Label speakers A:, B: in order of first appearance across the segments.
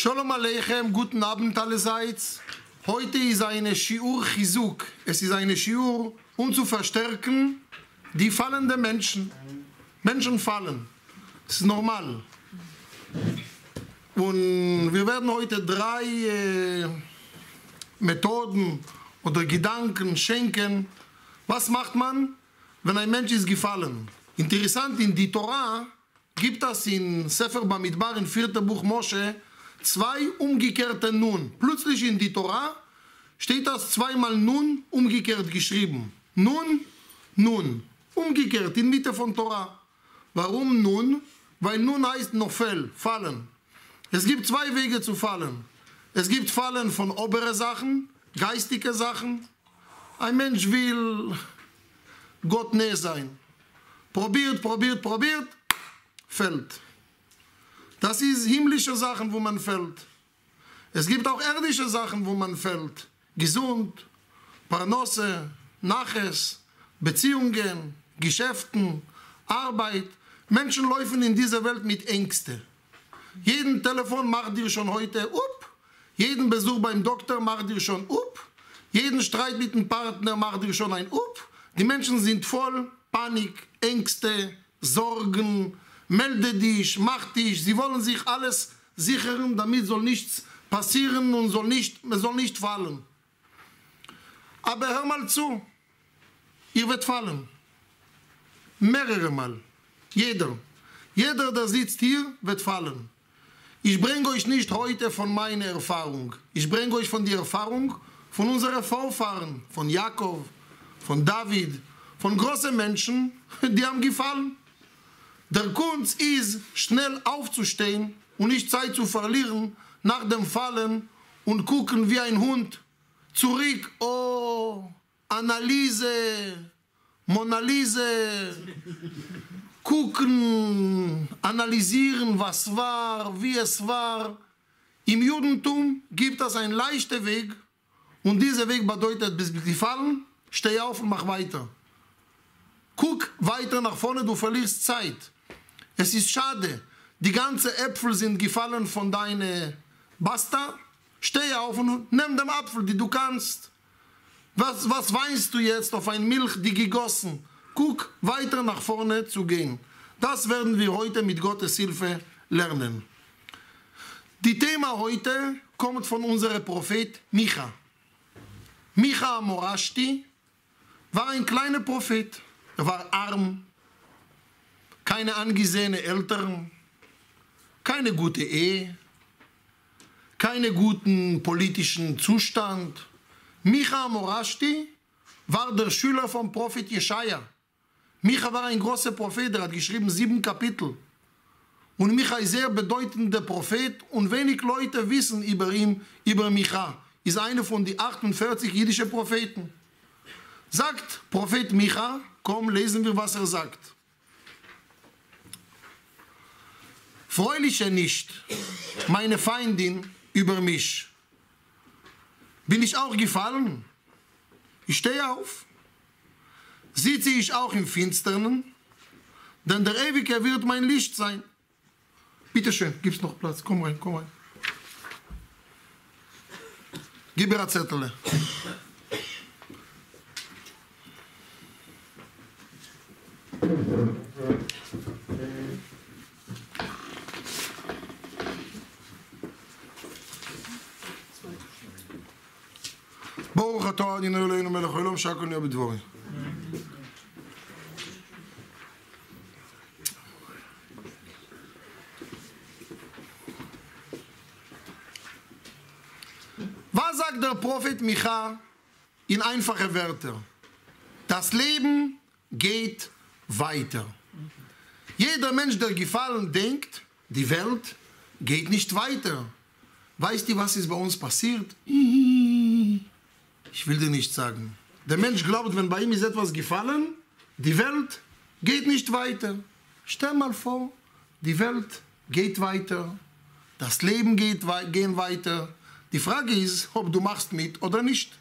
A: Shalom Aleichem, guten Abend allerseits. Heute ist eine Shiur Chizuk. Es ist eine Shiur, um zu verstärken die fallenden Menschen. Menschen fallen. Das ist normal. Und wir werden heute drei äh, Methoden oder Gedanken schenken. Was macht man, wenn ein Mensch ist gefallen? Interessant, in die Torah gibt es in Sefer Bamidbar, im vierten Buch Moshe, zwei umgekehrte Nun. Plötzlich in die Torah steht das zweimal Nun umgekehrt geschrieben. Nun, Nun. Umgekehrt, in Mitte von Torah. Warum Nun? Weil Nun heißt Nofel, fallen. Es gibt zwei Wege zu fallen. Es gibt Fallen von oberen Sachen, geistige Sachen. Ein Mensch will Gott näher sein. Probiert, probiert, probiert, fällt. Das ist himmlische Sachen, wo man fällt. Es gibt auch irdische Sachen, wo man fällt. Gesund, Parnosse, Naches, Beziehungen, Geschäften, Arbeit. Menschen laufen in dieser Welt mit Ängsten. Jeden Telefon macht dir schon heute up. Jeden Besuch beim Doktor macht dir schon up. Jeden Streit mit dem Partner macht dir schon ein up. Die Menschen sind voll Panik, Ängste, Sorgen, melde dich, mach dich. Sie wollen sich alles sichern, damit soll nichts passieren und soll nicht, soll nicht fallen. Aber hör mal zu, ihr werdet fallen. Mehrere Mal. Jeder. Jeder, der sitzt hier, wird fallen. Ich bringe euch nicht heute von meiner Erfahrung. Ich bringe euch von der Erfahrung von unseren Vorfahren, von Jakob, von David, von großen Menschen, die haben gefallen. Der Kunst ist, schnell aufzustehen und nicht Zeit zu verlieren nach dem Fallen und gucken wie ein Hund zurück. Oh, Analyse, Monalise, gucken, analysieren, was war, wie es war. Im Judentum gibt es einen leichten Weg und dieser Weg bedeutet, bis die fallen, steh auf und mach weiter. Guck weiter nach vorne, du verlierst Zeit. Es ist schade, die ganzen Äpfel sind gefallen von deiner Basta. Steh auf und nimm den Apfel, die du kannst. Was, was weinst du jetzt auf eine Milch, die gegossen? Guck weiter nach vorne zu gehen. Das werden wir heute mit Gottes Hilfe lernen. Die Thema heute kommt von unserem Prophet Micha. Micha Morashti war ein kleiner Prophet. Er war arm, keine angesehene Eltern, keine gute Ehe, keine guten politischen Zustand. Micha Morashti war der Schüler vom Prophet Jeschaya. Micha war ein großer Prophet, er hat geschrieben sieben Kapitel. Und Micha ist ein sehr bedeutender Prophet und wenig Leute wissen über ihn, über Micha. Ist einer von den 48 jüdischen Propheten. Sagt Prophet Micha, komm, lesen wir, was er sagt. Freuliche nicht, meine Feindin über mich. Bin ich auch gefallen? Ich stehe auf. Sitze ich auch im Finstern? Denn der Ewige wird mein Licht sein. Bitte schön, gib's noch Platz. Komm rein, komm rein. Gib mir ein Zettel. ברוך אתה אדינו אלוהינו מלך העולם שהכל נהיה בדבורים. Was sagt der Prophet Micha in einfache Wörter? Das Leben geht weiter. Jeder Mensch, der gefallen denkt, die Welt geht nicht weiter. Weißt du, was ist bei uns passiert? Ich will dir nicht sagen. Der Mensch glaubt, wenn bei ihm ist etwas gefallen, die Welt geht nicht weiter. Stell mal vor, die Welt geht weiter, das Leben geht gehen weiter. Die Frage ist, ob du machst mit oder nicht.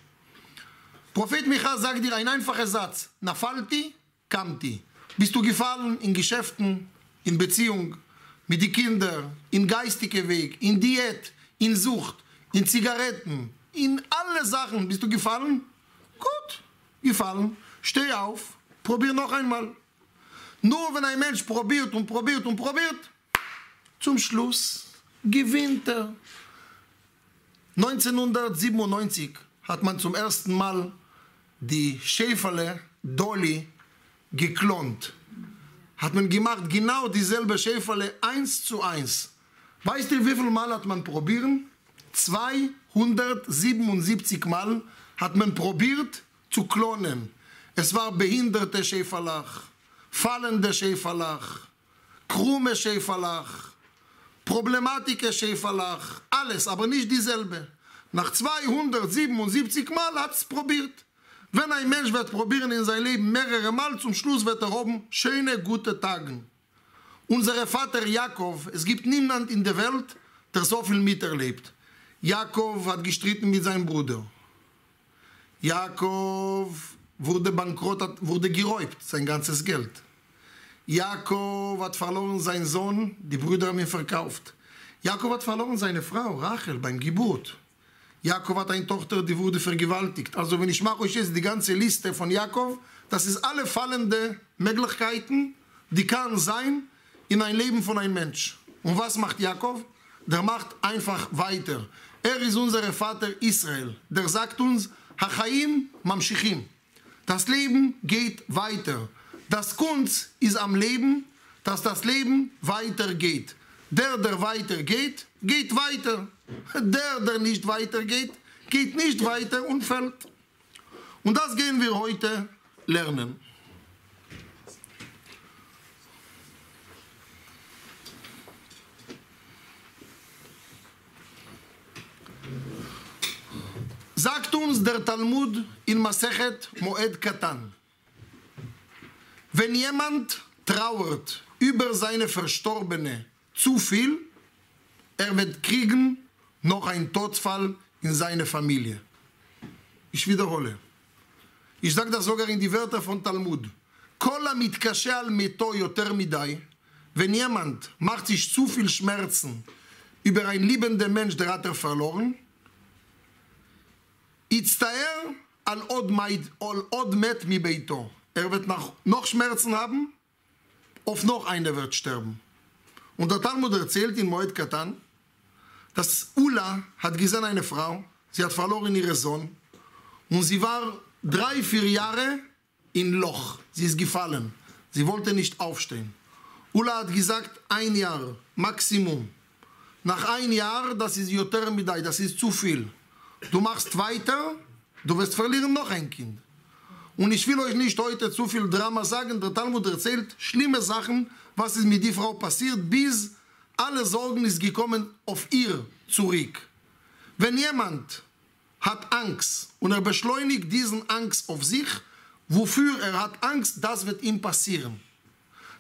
A: Prophet Micha sagt dir einen einfachen Satz. Nafalti, kamti. Bist du gefallen in Geschäften, in Beziehung, mit den Kindern, in geistigen Weg, in Diät, in Sucht, in Zigaretten, in alle Sachen. Bist du gefallen? Gut, gefallen. Steh auf, probier noch einmal. Nur wenn ein Mensch probiert und probiert und probiert, zum Schluss gewinnt er. 1997 hat man zum ersten Mal die Schäferle Dolly geklont. Hat man gemacht genau dieselbe Schäferle eins zu eins. Weißt du, wie viel Mal hat man probieren? 277 Mal hat man probiert zu klonen. Es war behinderte Schäferlach, fallende Schäferlach, krumme Schäferlach, problematische Schäferlach, alles, aber nicht dieselbe. Nach 277 Mal hat es probiert. Wenn ein Mensch wird probieren in sein Leben mehrere Mal, zum Schluss wird er haben schöne, gute Tage. Unser Vater Jakob, es gibt niemand in der Welt, der so viel miterlebt. Jakob hat gestritten mit seinem Bruder. Jakob wurde bankrott, wurde geräubt, sein ganzes Geld. Jakob hat verloren seinen Sohn, die Brüder haben ihn verkauft. Jakob hat verloren seine Frau, Rachel, beim Geburt. Jakob hat eine Tochter, die wurde vergewaltigt. Also wenn ich mache euch jetzt die ganze Liste von Jakob, das ist alle fallende Möglichkeiten, die kann sein in ein Leben von einem Mensch. Und was macht Jakob? Der macht einfach weiter. Er ist unser Vater Israel. Der sagt uns, Hachaim mamshichim. Das Leben geht weiter. Das Kunst ist am Leben, dass das Leben weitergeht. Der, der weitergeht, geht weiter. Der, der nicht weitergeht, geht nicht weiter und fällt. Und das gehen wir heute lernen. Sagt uns der Talmud in Masechet Moed Katan. Wenn jemand trauert über seine Verstorbene zu viel, er wird kriegen noch einen Todfall in seine Familie. Ich wiederhole. Ich sage das sogar in die Wörter von Talmud. Wenn jemand macht sich zu viel Schmerzen über einen liebenden Mensch, der hat er verloren, itztaer al od met mi beito. Er wird noch, noch Schmerzen haben, auf noch einer wird sterben. Und der Talmud erzählt in Moed Katan, dass Ula hat gesehen eine Frau, sie hat verloren ihren Sohn und sie war drei, vier Jahre in Loch. Sie ist gefallen. Sie wollte nicht aufstehen. Ula hat gesagt, ein Jahr, Maximum. Nach ein Jahr, das ist Joter das ist zu viel. Du machst weiter, du wirst verlieren noch ein Kind. Und ich will euch nicht heute zu viel Drama sagen. Der Talmud erzählt schlimme Sachen, was ist mit die Frau passiert, bis alle Sorgen ist gekommen auf ihr zurück. Wenn jemand hat Angst und er beschleunigt diesen Angst auf sich, wofür er hat Angst, das wird ihm passieren.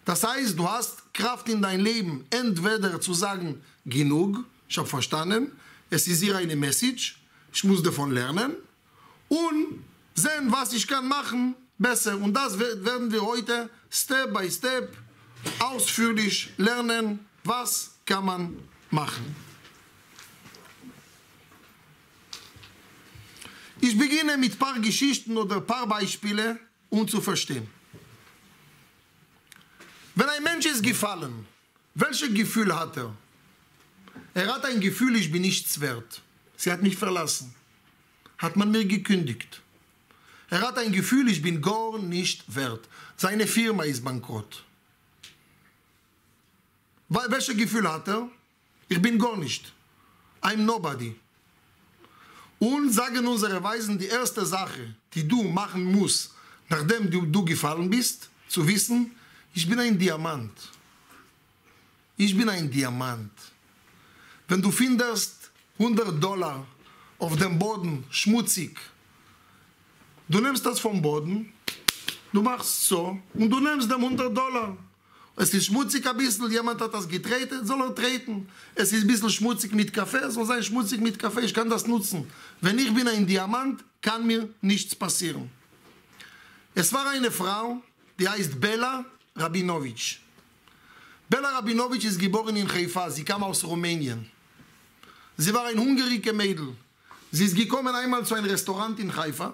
A: Das heißt, du hast Kraft in dein Leben, entweder zu sagen, genug, ich habe verstanden, es ist hier eine Message, ich muss davon lernen, und sehen, was ich kann machen, besser. Und das werden wir heute Step by Step ausführlich lernen, was kann man machen. Ich beginne mit ein paar Geschichten oder ein paar Beispiele, um zu verstehen. Wenn ein Mensch ist gefallen, welches Gefühl hat er? Er hat ein Gefühl, ich bin nichts wert. Sie hat mich verlassen. Hat man mir gekündigt. Er hat ein Gefühl, ich bin gar nicht wert. Seine Firma ist bankrott. Welches Gefühl hat er? Ich bin gar nicht. I'm nobody. Und sagen unsere Weisen, die erste Sache, die du machen musst, nachdem du, du gefallen bist, zu wissen, ich bin ein Diamant. Ich bin ein Diamant. Wenn du findest 100 Dollar auf dem Boden, schmutzig, Du nimmst das vom Boden, du machst so und du nimmst dem 100 Dollar. Es ist schmutzig ein bisschen, jemand hat das getreten, soll er treten. Es ist ein bisschen schmutzig mit Kaffee, soll sein schmutzig mit Kaffee, ich kann das nutzen. Wenn ich bin ein Diamant, kann mir nichts passieren. Es war eine Frau, die heißt Bella Rabinovich. Bella Rabinovich ist geboren in Haifa, sie kam aus Rumänien. Sie war ein hungrige Mädel. Sie ist gekommen einmal zu einem Restaurant in Haifa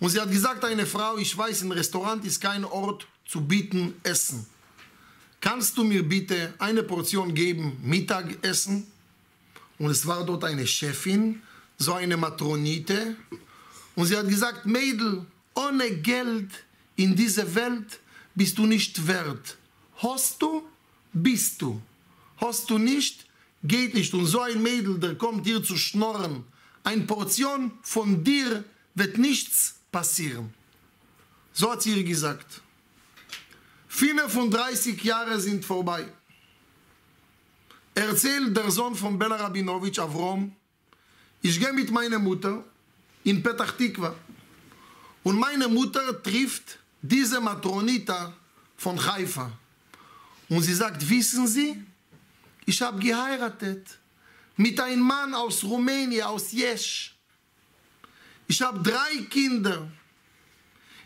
A: und sie hat gesagt, eine Frau, ich weiß, ein Restaurant ist kein Ort zu bieten Essen. Kannst du mir bitte eine Portion geben, Mittagessen? Und es war dort eine Chefin, so eine Matronite. Und sie hat gesagt, Mädel, ohne Geld in dieser Welt bist du nicht wert. Hast du, bist du. Hast du nicht, geht nicht. Und so ein Mädel, der kommt dir zu schnorren, eine Portion von dir wird nichts passieren. So hat sie ihr gesagt. 35 Jahre sind vorbei. Erzählt der Sohn von Bela Rabinowitsch, Avrom, ich gehe mit meiner Mutter in Petach Tikva. Und meine Mutter trifft diese Matronita von Haifa. Und sie sagt, wissen Sie, ich habe geheiratet mit einem Mann aus Rumänien, aus Jesch. Ich habe drei Kinder.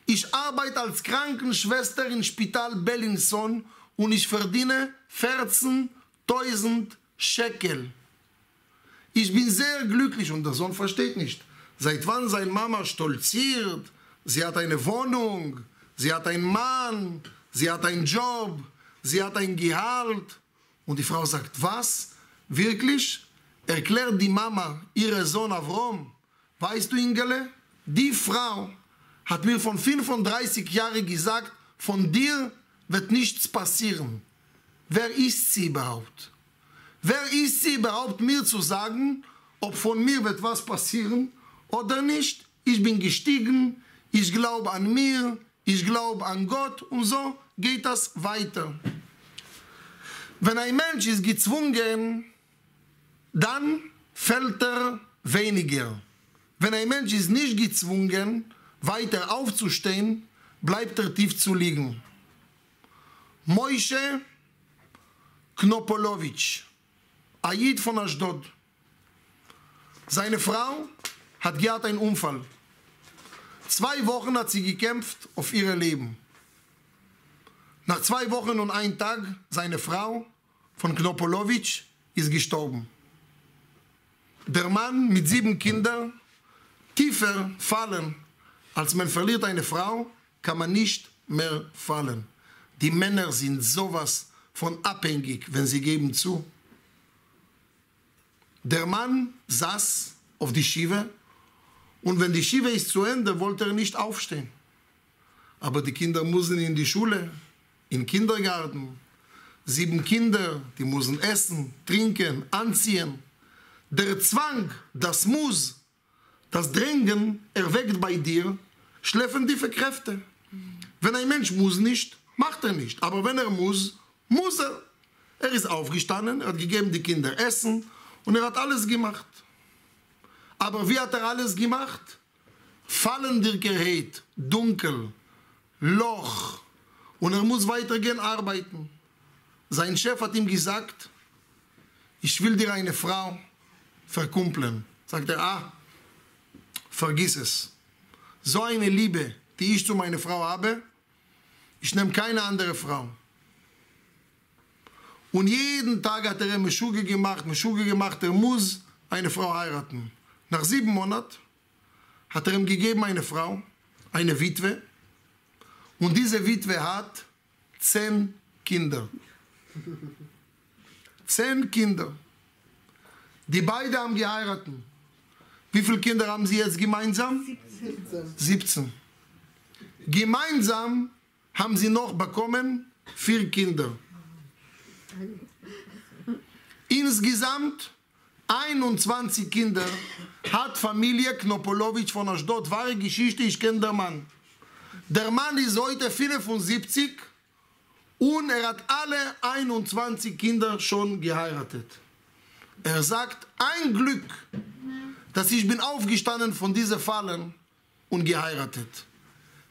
A: Ich arbeite als Krankenschwester im Spital Bellinson und ich verdiene 14.000 Shekel. Ich bin sehr glücklich und der Sohn versteht nicht. Seit wann seine Mama stolziert, sie hat eine Wohnung, sie hat einen Mann, sie hat einen Job, sie hat ein Gehalt. Und die Frau sagt, was? Wirklich? Erklärt die Mama ihre Sohn Avrom. Weißt du, Ingele? Die Frau hat mir von 35 Jahren gesagt, von dir wird nichts passieren. Wer ist sie überhaupt? Wer ist sie überhaupt, mir zu sagen, ob von mir wird was passieren oder nicht? Ich bin gestiegen, ich glaube an mir, ich glaube an Gott und so geht das weiter. Wenn ein Mensch ist gezwungen, dann fällt er weniger. Wenn ein Mensch ist nicht gezwungen, weiter aufzustehen, bleibt er tief zu liegen. Moishe Knopolowitsch Ayid von Ashdod. Seine Frau hat gehabt einen Unfall. Zwei Wochen hat sie gekämpft auf ihr Leben. Nach zwei Wochen und einem Tag, seine Frau von Knopolowitsch ist gestorben. Der Mann mit sieben Kindern, tiefer fallen, als man verliert eine Frau, kann man nicht mehr fallen. Die Männer sind sowas von abhängig, wenn sie geben zu. Der Mann saß auf die Schiebe und wenn die Schiebe ist zu Ende, wollte er nicht aufstehen. Aber die Kinder mussten in die Schule, in den Kindergarten. Sieben Kinder, die mussten essen, trinken, anziehen. Der Zwang, das Muss, das Drängen erweckt bei dir schläfende Kräfte. Wenn ein Mensch muss nicht, macht er nicht. Aber wenn er muss, muss er. Er ist aufgestanden, er hat gegeben die Kinder Essen und er hat alles gemacht. Aber wie hat er alles gemacht? Fallender Gerät, dunkel, Loch. Und er muss weitergehen arbeiten. Sein Chef hat ihm gesagt, ich will dir eine Frau verkumpeln. Sagt er, ah, vergiss es. So eine Liebe, die ich zu meiner Frau habe, ich nehme keine andere Frau. Und jeden Tag hat er Meshuge gemacht, Meshuge gemacht, er muss eine Frau heiraten. Nach sieben Monaten hat er ihm gegeben eine Frau, eine Witwe. Und diese Witwe hat zehn Kinder. Zehn Kinder. Die beiden haben geheiratet. Wie viele Kinder haben sie jetzt gemeinsam? 17. 17. Gemeinsam haben sie noch bekommen vier Kinder. Insgesamt 21 Kinder hat Familie Knopolowitsch von Ashdod. Wahre Geschichte, ich kenne den Mann. Der Mann ist heute 75 und er hat alle 21 Kinder schon geheiratet. Er sagt, ein Glück, dass ich bin aufgestanden von diesen Fallen und geheiratet.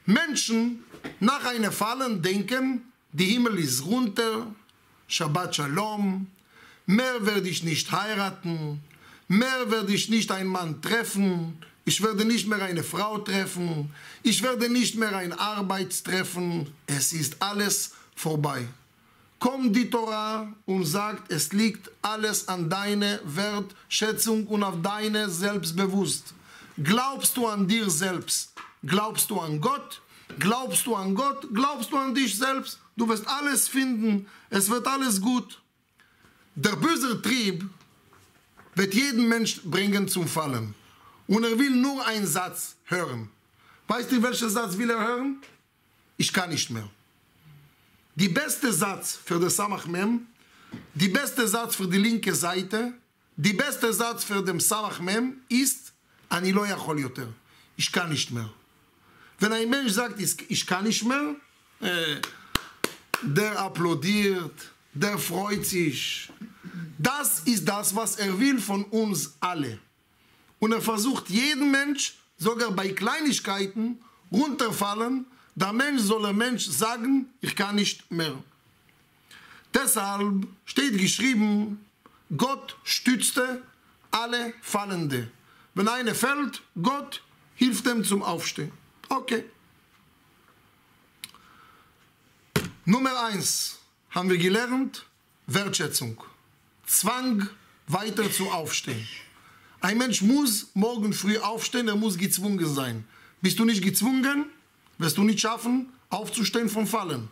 A: Menschen nach einer Fallen denken, die Himmel ist runter, Shabbat Shalom, mehr werde ich nicht heiraten, mehr werde ich nicht einen Mann treffen, ich werde nicht mehr eine Frau treffen, ich werde nicht mehr ein Arbeit treffen, es ist alles vorbei. kommt die Torah und sagt, es liegt alles an deine Wertschätzung und auf deine Selbstbewusst. Glaubst du an dir selbst? Glaubst du an Gott? Glaubst du an Gott? Glaubst du an dich selbst? Du wirst alles finden. Es wird alles gut. Der böse Trieb wird jeden Mensch bringen zum Fallen. Und er will nur einen Satz hören. Weißt du, welchen Satz will er hören? Ich kann nicht mehr. Die beste Satz für den Samach Mem, die beste Satz für die linke Seite, die beste Satz für den Samach Mem ist, אני לא יכול יותר. Ich kann nicht mehr. Wenn ein Mensch sagt, ich kann nicht mehr, äh, der applaudiert, der freut sich. Das ist das, was er will von uns alle. Und er versucht jeden Mensch, sogar bei Kleinigkeiten, runterfallen. der Mensch soll der Mensch sagen, ich kann nicht mehr. Deshalb steht geschrieben, Gott stützte alle Fallende. Wenn einer fällt, Gott hilft ihm zum Aufstehen. Okay. Nummer eins haben wir gelernt, Wertschätzung. Zwang, weiter zu aufstehen. Ein Mensch muss morgen früh aufstehen, er muss gezwungen sein. Bist du nicht gezwungen, wirst du nicht schaffen, aufzustehen vom Fallen.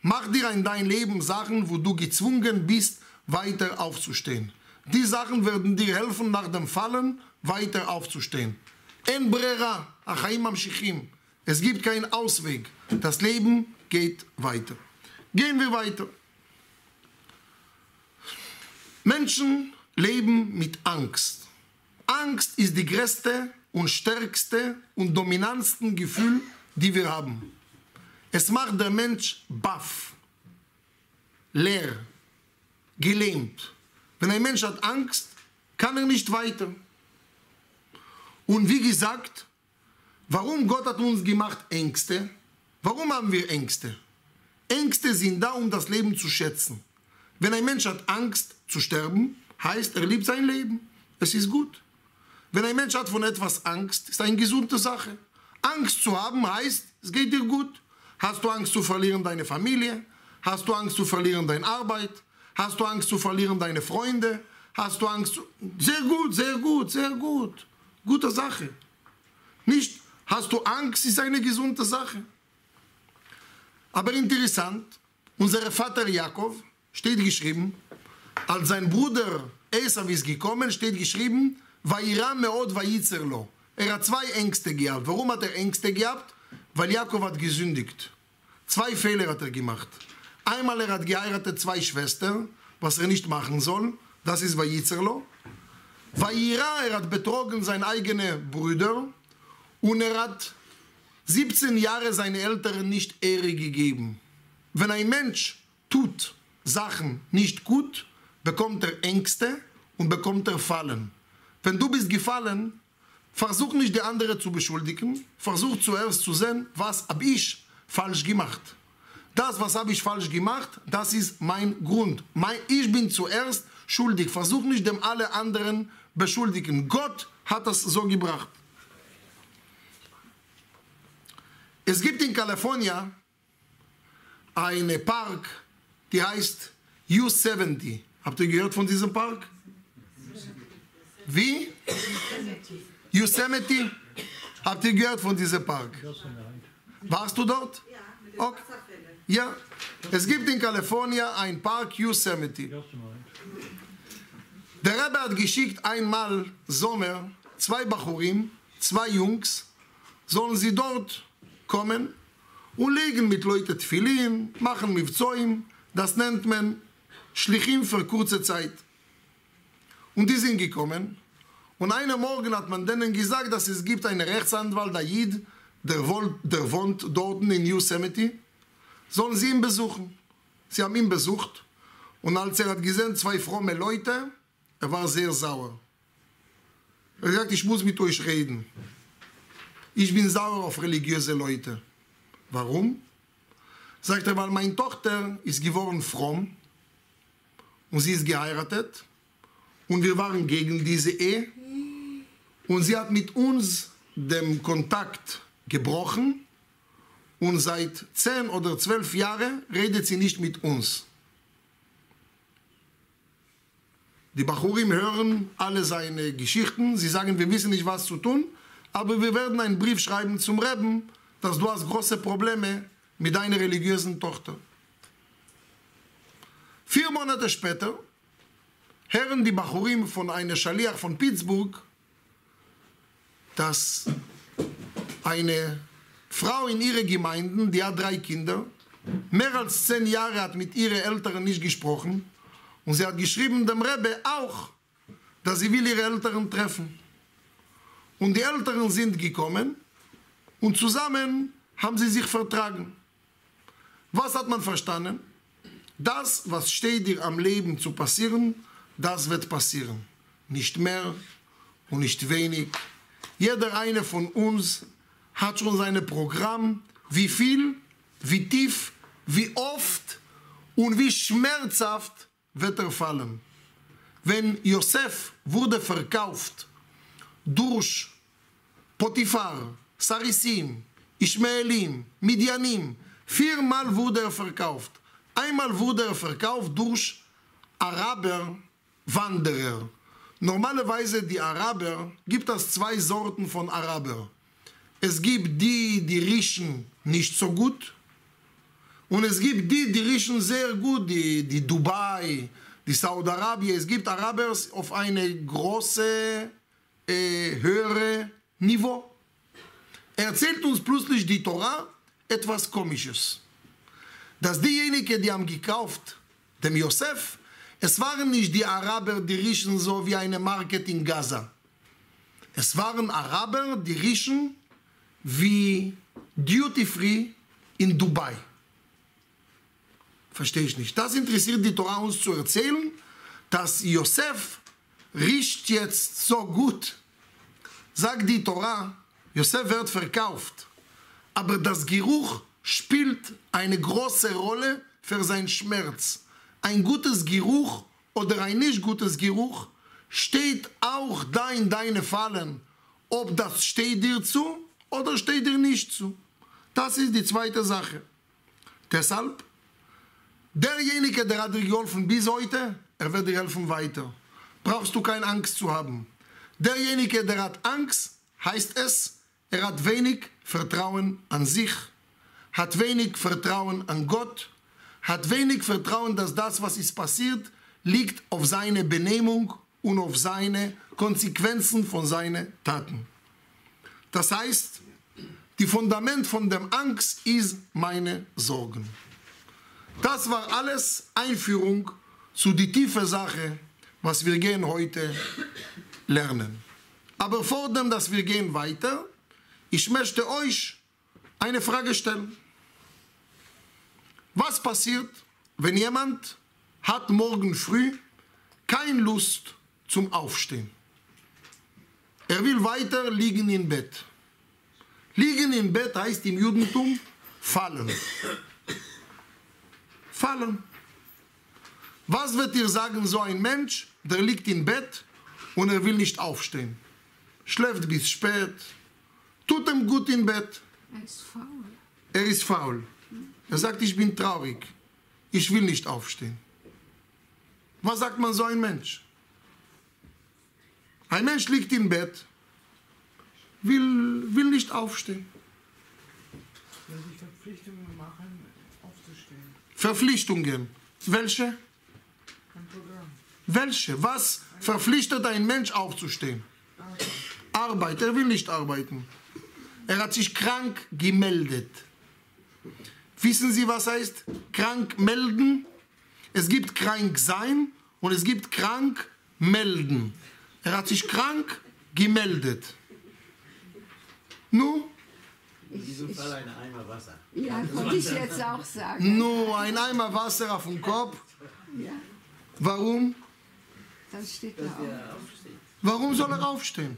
A: Mach dir in dein Leben Sachen, wo du gezwungen bist, weiter aufzustehen. Die Sachen werden dir helfen, nach dem Fallen weiter aufzustehen. En brera, achaim amshichim. Es gibt keinen Ausweg. Das Leben geht weiter. Gehen wir weiter. Menschen leben mit Angst. Angst ist die größte und stärkste und dominantste Gefühl, die wir haben. Es macht der Mensch baff, leer, gelähmt. Wenn ein Mensch hat Angst, kann er nicht weiter. Und wie gesagt, warum Gott hat uns gemacht Ängste? Warum haben wir Ängste? Ängste sind da, um das Leben zu schätzen. Wenn ein Mensch hat Angst zu sterben, heißt, er liebt sein Leben. Es ist gut. Wenn ein Mensch hat von etwas Angst, ist eine gesunde Sache. Angst zu haben heißt, es geht dir gut. Hast du Angst zu verlieren deine Familie? Hast du Angst zu verlieren deine Arbeit? Hast du Angst zu verlieren deine Freunde? Hast du Angst zu... Sehr gut, sehr gut, sehr gut. Gute Sache. Nicht, hast du Angst, ist eine gesunde Sache. Aber interessant, unser Vater Jakob steht geschrieben, als sein Bruder Esau ist gekommen, steht geschrieben, Vaira meod vayizerlo. Er hat zwei Ängste gehabt. Warum hat er Ängste gehabt? Weil Jakob hat gesündigt. Zwei Fehler hat er gemacht. Einmal er hat geheiratet zwei Schwestern, was er nicht machen soll. Das ist Vayizerlo. Vaira, er hat betrogen seine eigenen Brüder und er hat 17 Jahre seine Eltern nicht Ehre gegeben. Wenn ein Mensch tut Sachen nicht gut, bekommt er Ängste und bekommt er Fallen. Wenn du bist gefallen, versuch nicht die anderen zu beschuldigen, versuch zuerst zu sehen, was habe ich falsch gemacht. Das, was habe ich falsch gemacht, das ist mein Grund. Mein, ich bin zuerst schuldig. Versuch nicht dem alle anderen beschuldigen. Gott hat das so gebracht. Es gibt in Kalifornien einen Park, die heißt U70. Habt ihr gehört von diesem Park? Wie? Yosemite? Habt ihr gehört von diesem Park? Warst du dort?
B: Ja, mit
A: Okay. Ja. Es gibt in Kalifornien einen Park Yosemite. Der Rebbe hat geschickt einmal Sommer zwei Bachurim, zwei Jungs, sollen sie dort kommen und legen mit Leuten Tfilin, machen Mivzoim, das nennt man Schlichim für kurze Zeit. Und die sind gekommen und einen Morgen hat man denen gesagt, dass es gibt einen Rechtsanwalt, der, wohnt, der wohnt dort in Yosemite, sollen sie ihn besuchen. Sie haben ihn besucht und als er hat gesehen, zwei fromme Leute, er war sehr sauer. Er hat gesagt, ich muss mit euch reden. Ich bin sauer auf religiöse Leute. Warum? Sagt er, weil meine Tochter ist geworden fromm und sie ist geheiratet und wir waren gegen diese Ehe und sie hat mit uns den Kontakt gebrochen und seit zehn oder zwölf Jahren redet sie nicht mit uns. Die Bachurim hören alle seine Geschichten. Sie sagen, wir wissen nicht, was zu tun, aber wir werden einen Brief schreiben zum Reben, dass du hast große Probleme mit deiner religiösen Tochter. Vier Monate später hören die Bachurim von einer Schaliach von Pittsburgh, dass eine Frau in ihrer Gemeinde, die hat drei Kinder, mehr als zehn Jahre hat mit ihren Eltern nicht gesprochen und sie hat geschrieben dem Rebbe auch, dass sie will ihre Eltern treffen. Und die Eltern sind gekommen und zusammen haben sie sich vertragen. Was hat man verstanden? Das, was steht dir am Leben zu passieren, das wird passieren. Nicht mehr und nicht wenig. Jeder eine von uns hat schon sein Programm, wie viel, wie tief, wie oft und wie schmerzhaft wird er fallen. Wenn Josef wurde verkauft durch Potiphar, Sarisim, Ishmaelim, Midianim, viermal wurde er verkauft. Einmal wurde er verkauft durch Araber, Wanderer. Normalerweise die Araber gibt es zwei Sorten von Araber. Es gibt die, die riechen nicht so gut. Und es gibt die, die riechen sehr gut, die, die Dubai, die Saudi-Arabien. Es gibt Araber auf eine große, äh, höhere Niveau. Erzählt uns plötzlich die Torah etwas Komisches. Dass diejenigen, die haben gekauft, dem Josef, es waren nicht die Araber, die riechen so wie eine Market in Gaza. Es waren Araber, die riechen wie Duty Free in Dubai. Verstehe ich nicht. Das interessiert die Torah uns zu erzählen, dass Josef riecht jetzt so gut. Sagt die Torah, Josef wird verkauft. Aber das Geruch spielt eine große Rolle für seinen Schmerz. Ein gutes Geruch oder ein nicht gutes Geruch steht auch da in deine Fallen. Ob das steht dir zu oder steht dir nicht zu. Das ist die zweite Sache. Deshalb, derjenige, der hat dir geholfen bis heute, er wird dir helfen weiter. Brauchst du keine Angst zu haben. Derjenige, der hat Angst, heißt es, er hat wenig Vertrauen an sich, hat wenig Vertrauen an Gott, hat wenig Vertrauen, dass das, was ist passiert, liegt auf seine Benehmung und auf seine Konsequenzen von seinen Taten. Das heißt, die Fundament von dem Angst ist meine Sorgen. Das war alles Einführung zu die tiefe Sache, was wir gehen heute lernen. Aber vor dem, dass wir gehen weiter, ich möchte euch eine Frage stellen. Was passiert, wenn jemand hat morgen früh keine Lust zum Aufstehen? Er will weiter liegen im Bett. Liegen im Bett heißt im Judentum fallen. Fallen. Was wird dir sagen, so ein Mensch, der liegt im Bett und er will nicht aufstehen? Schläft bis spät, tut ihm gut im Bett.
B: Er ist faul.
A: Er ist faul. Er sagt, ich bin traurig. Ich will nicht aufstehen. Was sagt man so ein Mensch? Ein Mensch liegt im Bett, will, will nicht aufstehen.
C: Wenn Sie Verpflichtungen machen, aufzustehen.
A: Verpflichtungen. Welche?
C: Kein Programm.
A: Welche? Was verpflichtet ein Mensch aufzustehen? Arbeit. Er will nicht arbeiten. Er hat sich krank gemeldet. Wissen Sie, was heißt krank melden? Es gibt krank sein und es gibt krank melden. Er hat sich krank gemeldet. Nun,
D: In diesem Fall ein Eimer Wasser.
B: Ja, wollte ich jetzt auch sagen.
A: nur ein Eimer Wasser auf dem Kopf.
B: Ja,
A: Warum?
B: das steht da auch.
A: Warum soll er aufstehen?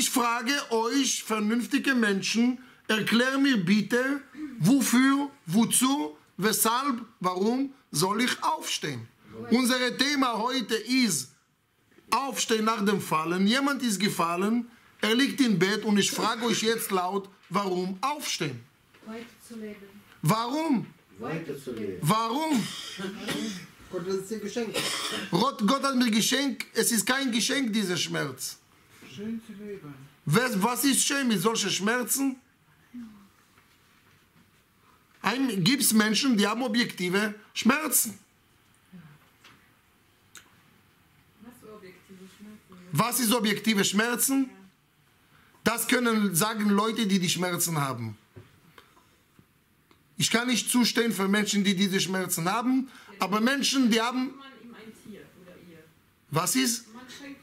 A: Ich frage euch, vernünftige Menschen, erklär mir bitte, wofür, wozu, weshalb, warum soll ich aufstehen? Unser Thema heute ist Aufstehen nach dem Fallen. Jemand ist gefallen, er liegt im Bett und ich frage euch jetzt laut, warum aufstehen?
E: weiterzuleben.
A: Warum?
D: Weiterzuleben.
A: Warum?
E: Gott hat es dir geschenkt.
A: Gott, Gott hat mir Geschenk, es ist kein Geschenk, dieser Schmerz.
C: Schön zu leben.
A: Was, was ist schön mit solchen Schmerzen? Gibt es Menschen, die haben objektive Schmerzen.
F: Was
A: ist objektive Schmerzen? Das können sagen Leute, die die Schmerzen haben. Ich kann nicht zustehen für Menschen, die diese Schmerzen haben, aber Menschen, die haben... Was ist?
F: Man schenkt.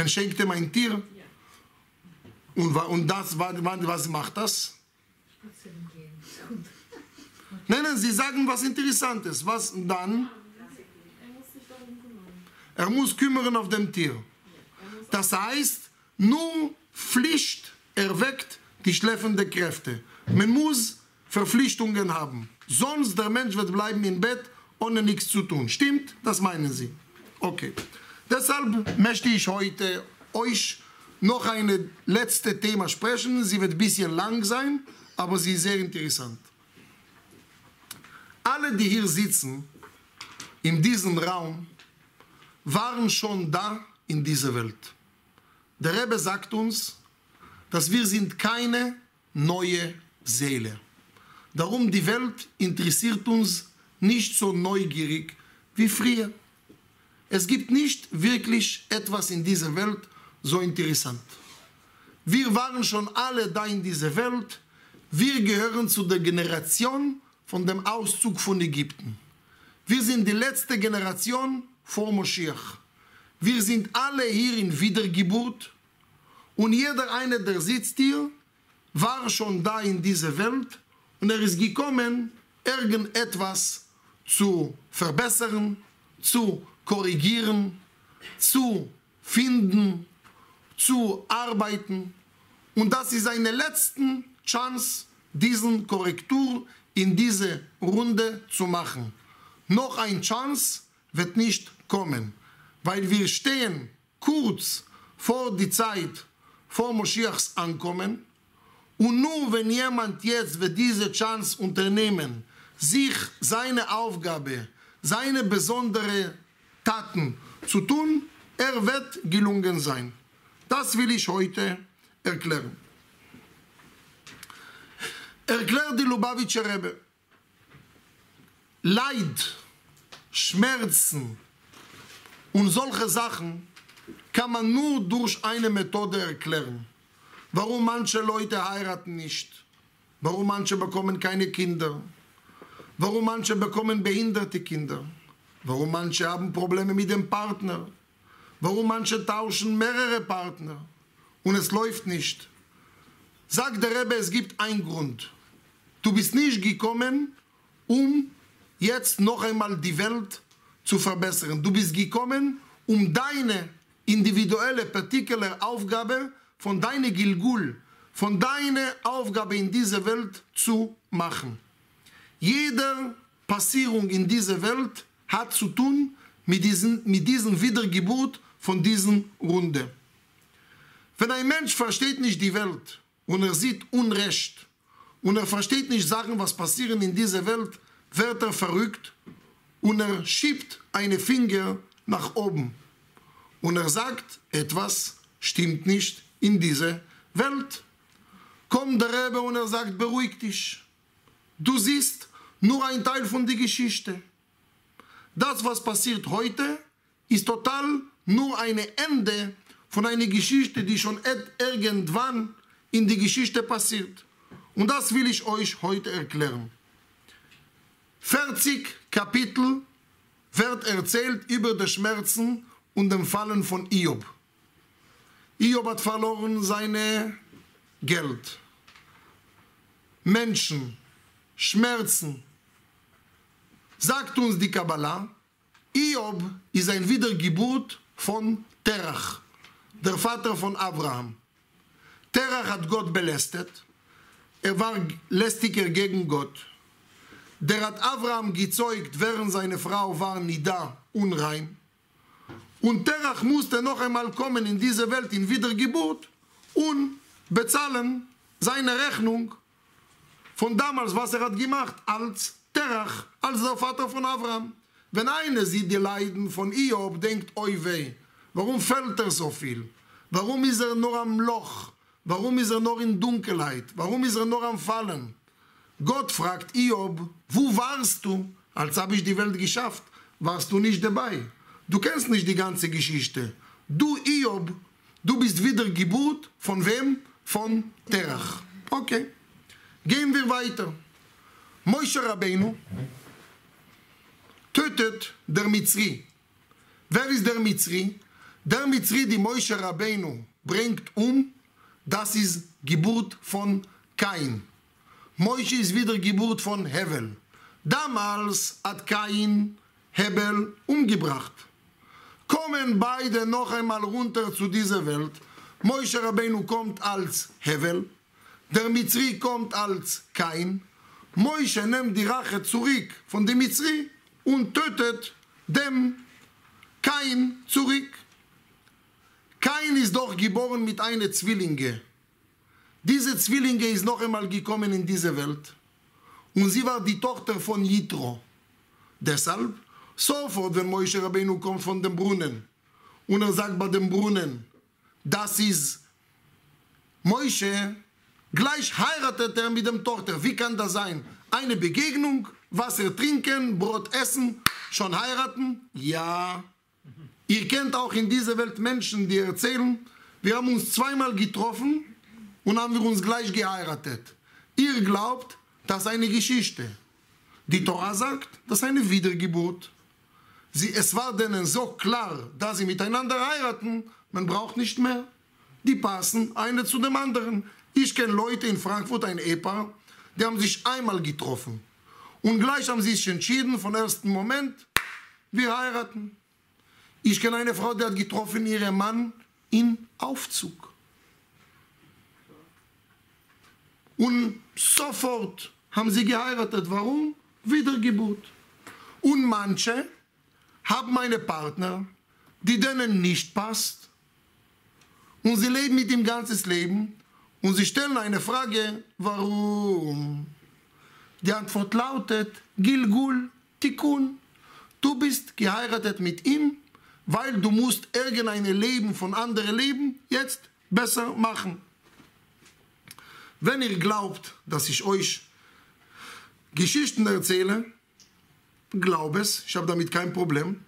A: Man schenkt ihm ein Tier. Und, und das, wa- wa- was macht das? Nein, nein, sie sagen was Interessantes. Was dann?
F: Er muss kümmern.
A: Er auf dem Tier. Das heißt, nur Pflicht erweckt die schläfende Kräfte. Man muss Verpflichtungen haben. Sonst der Mensch wird bleiben im Bett, ohne nichts zu tun. Stimmt? Das meinen Sie. Okay. Deshalb möchte ich heute euch noch ein letztes Thema sprechen. Sie wird ein bisschen lang sein, aber sie ist sehr interessant. Alle, die hier sitzen, in diesem Raum, waren schon da in dieser Welt. Der Rebbe sagt uns, dass wir sind keine neue Seele. Darum die Welt interessiert uns nicht so neugierig wie früher. Es gibt nicht wirklich etwas in dieser Welt so interessant. Wir waren schon alle da in dieser Welt. Wir gehören zu der Generation von dem Auszug von Ägypten. Wir sind die letzte Generation vor Moschiach. Wir sind alle hier in Wiedergeburt und jeder eine, der sitzt hier, war schon da in dieser Welt und er ist gekommen, irgendetwas zu verbessern, zu korrigieren, zu finden, zu arbeiten. Und das ist eine letzte Chance, diesen Korrektur in diese Runde zu machen. Noch eine Chance wird nicht kommen, weil wir stehen kurz vor die Zeit, vor Moschiachs Ankommen. Und nur wenn jemand jetzt wird diese Chance unternehmen, sich seine Aufgabe, seine besondere Taten zu tun, er wird gelungen sein. Das will ich heute erklären. Erklärt die Lubavitcher Rebbe. Leid, Schmerzen und solche Sachen kann man nur durch eine Methode erklären. Warum manche Leute heiraten nicht, warum manche bekommen keine Kinder, warum manche bekommen behinderte Kinder, warum manche haben Probleme mit dem Partner, warum manche tauschen mehrere Partner und es läuft nicht. Sagt der Rebbe, es gibt einen Grund. Du bist nicht gekommen, um jetzt noch einmal die Welt zu verbessern. Du bist gekommen, um deine individuelle, particular Aufgabe von deiner Gilgul, von deiner Aufgabe in dieser Welt zu machen. Jede Passierung in dieser Welt hat zu tun mit diesem mit diesen Wiedergeburt von diesen Runde. Wenn ein Mensch versteht nicht die Welt und er sieht Unrecht und er versteht nicht Sachen, was passieren in dieser Welt, wird er verrückt und er schiebt einen Finger nach oben. Und er sagt, etwas stimmt nicht in dieser Welt. Kommt der Rebbe und er sagt, beruhig dich. Du siehst nur ein Teil von der Geschichte. Das, was passiert heute, ist total nur ein Ende von einer Geschichte, die schon irgendwann in die Geschichte passiert. Und das will ich euch heute erklären. 40 Kapitel wird erzählt über die Schmerzen und dem Fallen von Hiob. Hiob hat verloren seine Geld, Menschen, Schmerzen. Sagt uns die Kabbalah, Hiob ist ein Wiedergeburt von Terach, der Vater von Abraham. Terach hat Gott belästet. Er war lästiger gegen Gott. Der hat Abraham gezeugt, während seine Frau war nida, unrein. Und Terach musste noch einmal kommen in diese Welt in Wiedergeburt und bezahlen seine Rechnung von damals, was er hat gemacht, als Terach, als der Vater von Abraham. Wenn einer sieht die Leiden von Iob, denkt, oi weh, warum fällt er so viel? Warum ist er nur am Loch? Warum ist er noch in Dunkelheit? Warum ist er noch am Fallen? Gott fragt Iob, wo warst du, als habe ich die Welt geschafft? Warst du nicht dabei? Du kennst nicht die ganze Geschichte. Du, Iob, du bist wieder Geburt von wem? Von Terach. Okay. Gehen wir weiter. Moshe Rabbeinu tötet der Mitzri. Wer ist der Mitzri? Der Mitzri, die Moshe Rabbeinu bringt um, das ist Geburt von Kain. Moshe ist wieder Geburt von Hevel. Damals hat Kain Hebel umgebracht. Kommen beide noch einmal runter zu dieser Welt. Moshe Rabbeinu kommt als Hevel, der Mitzri kommt als Kain. Moshe nimmt die Rache zurück von dem Mitzri und tötet dem Kain zurück. Kain ist doch geboren mit einer Zwillinge. Diese Zwillinge ist noch einmal gekommen in diese Welt. Und sie war die Tochter von Jitro. Deshalb, sofort, wenn Moshe Rabbeinu kommt von dem Brunnen und er sagt bei dem Brunnen, das ist Moshe, gleich heiratet er mit dem Tochter. Wie kann das sein? Eine Begegnung, Wasser trinken, Brot essen, schon heiraten? Ja. Ihr kennt auch in dieser Welt Menschen, die erzählen, wir haben uns zweimal getroffen und haben wir uns gleich geheiratet. Ihr glaubt, das ist eine Geschichte. Die Torah sagt, das ist eine Wiedergeburt. Sie, es war denen so klar, dass sie miteinander heiraten, man braucht nicht mehr. Die passen eine zu dem anderen. Ich kenne Leute in Frankfurt, ein Ehepaar, die haben sich einmal getroffen. Und gleich haben sie sich entschieden, von ersten Moment, wir heiraten. Ich kenne eine Frau, die hat getroffen ihren Mann in Aufzug. Und sofort haben sie geheiratet. Warum? Wiedergeburt. Und manche haben eine Partner, die denen nicht passt. Und sie leben mit ihm ganzes Leben. Und sie stellen eine Frage, warum? Die Antwort lautet, Gilgul Tikkun. Du bist geheiratet mit ihm, weil du musst irgendein Leben von anderen Leben jetzt besser machen. Wenn ihr glaubt, dass ich euch Geschichten erzähle, glaub es, ich habe damit kein Problem.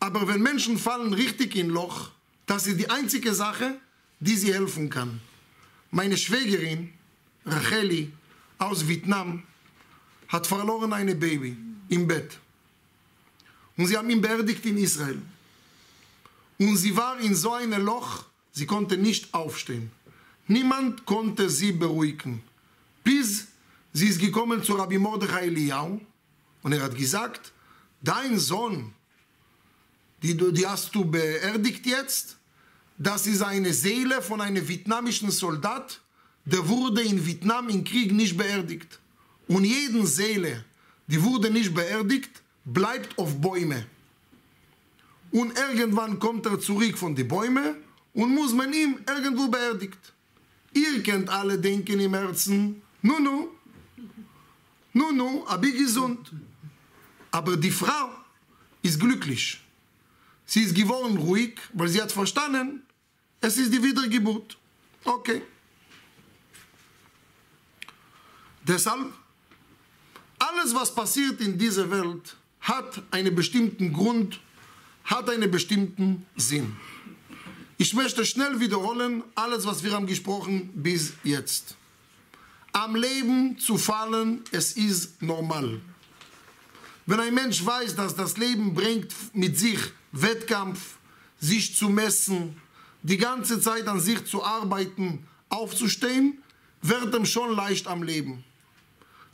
A: Aber wenn Menschen fallen richtig in Loch, das ist die einzige Sache, die sie helfen kann. Meine Schwägerin, Racheli, aus Vietnam, hat verloren ein Baby im Bett. Und sie haben ihn beerdigt in Israel. Und sie war in so einem Loch, sie konnte nicht aufstehen. Niemand konnte sie beruhigen. Bis sie ist gekommen zu Rabbi Mordechai Eliyahu und er hat gesagt, dein Sohn, die, die hast du beerdigt jetzt, das ist eine Seele von einem vietnamischen Soldat, der wurde in Vietnam im Krieg nicht beerdigt. Und jede Seele, die wurde nicht beerdigt, bleibt auf Bäume. Und irgendwann kommt er zurück von den Bäumen und muss man ihm irgendwo beerdigt. Ihr könnt alle denken im Herzen, nu, nu, nu, nu, ich gesund. Aber die Frau ist glücklich. Sie ist geworden ruhig, weil sie hat verstanden, es ist die Wiedergeburt. Okay. Deshalb, alles, was passiert in dieser Welt, hat einen bestimmten Grund, hat einen bestimmten Sinn. Ich möchte schnell wiederholen, alles, was wir haben gesprochen bis jetzt. Am Leben zu fallen, es ist normal. Wenn ein Mensch weiß, dass das Leben bringt mit sich Wettkampf, sich zu messen, die ganze Zeit an sich zu arbeiten, aufzustehen, wird ihm schon leicht am Leben.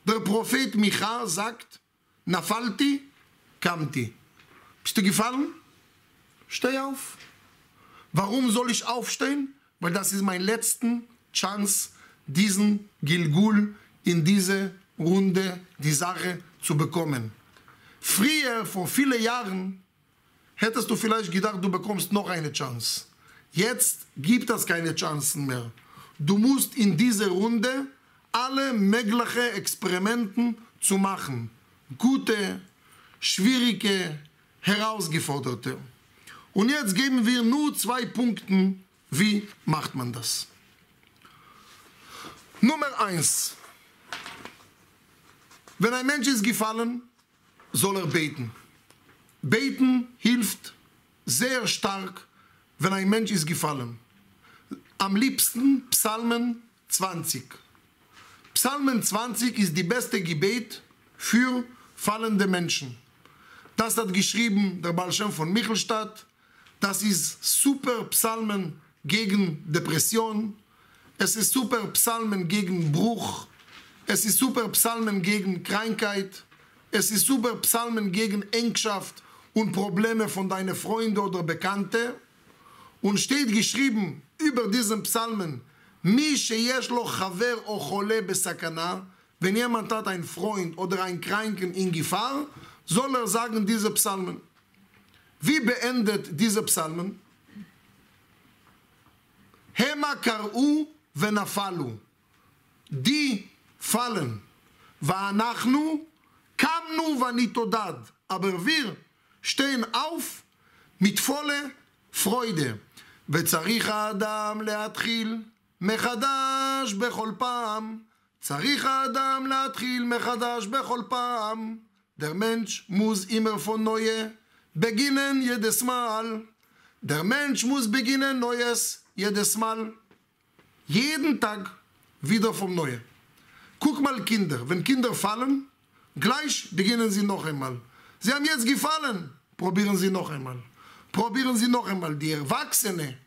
A: Der Prophet Micha sagt, Nafalti, Kamti. Bist du gefallen? Steh auf. Warum soll ich aufstehen? Weil das ist meine letzte Chance, diesen Gilgul in diese Runde, die Sache zu bekommen. Früher, vor vielen Jahren, hättest du vielleicht gedacht, du bekommst noch eine Chance. Jetzt gibt es keine Chancen mehr. Du musst in dieser Runde alle möglichen Experimenten zu machen. Gute, schwierige, herausgeforderte. Und jetzt geben wir nur zwei Punkte, wie macht man das. Nummer eins. Wenn ein Mensch ist gefallen, soll er beten. Beten hilft sehr stark, wenn ein Mensch ist gefallen. Am liebsten Psalmen 20. Psalmen 20 ist die beste Gebet für fallende Menschen. Das hat geschrieben der Baal von Michelstadt. Das ist super Psalmen gegen Depression. Es ist super Psalmen gegen Bruch. Es ist super Psalmen gegen Krankheit. Es ist super Psalmen gegen Engschaft und Probleme von deinen Freunden oder Bekannten. Und steht geschrieben über diesen Psalmen, מי שיש לו חבר או חולה בסכנה, wenn jemand hat einen Freund oder einen Kranken in Gefahr, soll er sagen diese Psalmen. Wie beendet diese Psalmen? המה קראו ונפלו. Die fallen. ואנחנו קמנו ונתעודד. Aber wir stehen auf mit voller Freude. וצריך האדם להתחיל מחדש בכל פעם. צריך האדם להתחיל מחדש בכל פעם. Der Mensch muss immer von neue beginnen jedes Mal. Der Mensch muss beginnen Neues jedes Mal. Jeden Tag wieder vom Neue. Guck mal Kinder, wenn Kinder fallen, gleich beginnen sie noch einmal. Sie haben jetzt gefallen, probieren sie noch einmal. Probieren sie noch einmal. Die Erwachsene,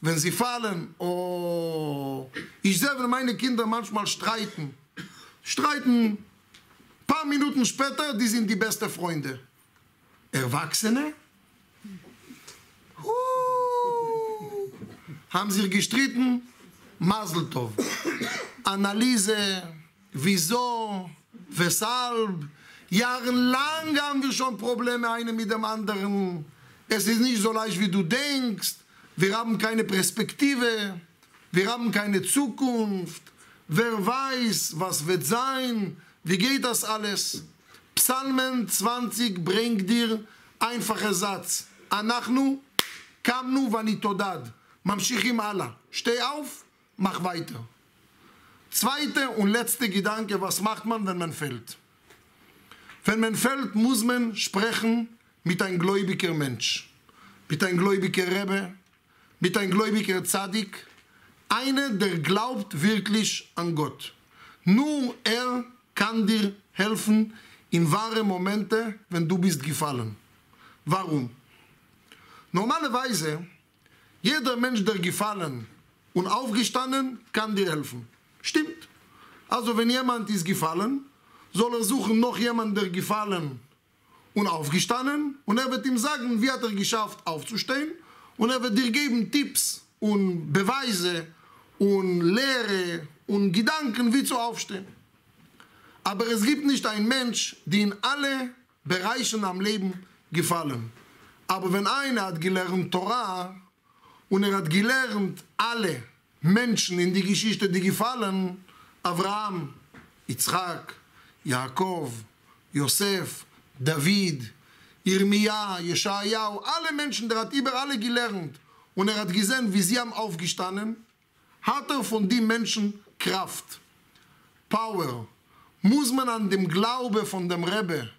A: wenn sie fallen, oh, ich wenn meine Kinder manchmal streiten, streiten, paar Minuten später, die sind die besten Freunde. Erwachsene? Huh. Haben sie gestritten? Mazel Tov. Analyse, wieso, weshalb. Jahrelang haben wir schon Probleme, eine mit dem anderen. Es ist nicht so leicht, wie du denkst. Wir haben keine Perspektive. Wir haben keine Zukunft. Wer weiß, was wird sein? Wie geht das alles? Psalmen 20 bringt dir einfacher Satz. אנחנו קמנו ונתעודד. ממשיכים הלאה. Steh auf, mach weiter. Zweiter und letzter Gedanke, was macht man, wenn man fällt? Wenn man fällt, muss man sprechen mit einem gläubiger Mensch. Mit einem gläubiger Rebbe, mit einem gläubiger Zadik. Einer, der glaubt wirklich an Gott. Nur er kann dir helfen in wahre Momente, wenn du bist gefallen. Warum? Normalerweise, jeder Mensch, der gefallen und aufgestanden, kann dir helfen. Stimmt. Also wenn jemand ist gefallen, soll er suchen noch jemanden, der gefallen und aufgestanden und er wird ihm sagen, wie hat er geschafft aufzustehen und er wird dir geben Tipps und Beweise und Lehre und Gedanken, wie zu aufstehen. Aber es gibt nicht einen Mensch, der in alle Bereichen am Leben gefallen. Aber wenn einer hat gelernt Torah und er hat gelernt alle Menschen in die Geschichte, die gefallen, Abraham, Yitzchak, Jakob, Josef, David, Irmia, Jeschajahu, alle Menschen, der hat über alle gelernt und er hat gesehen, wie sie haben aufgestanden, hat er von den Menschen Kraft, Power. Muss man an dem Glaube von dem Rebbe,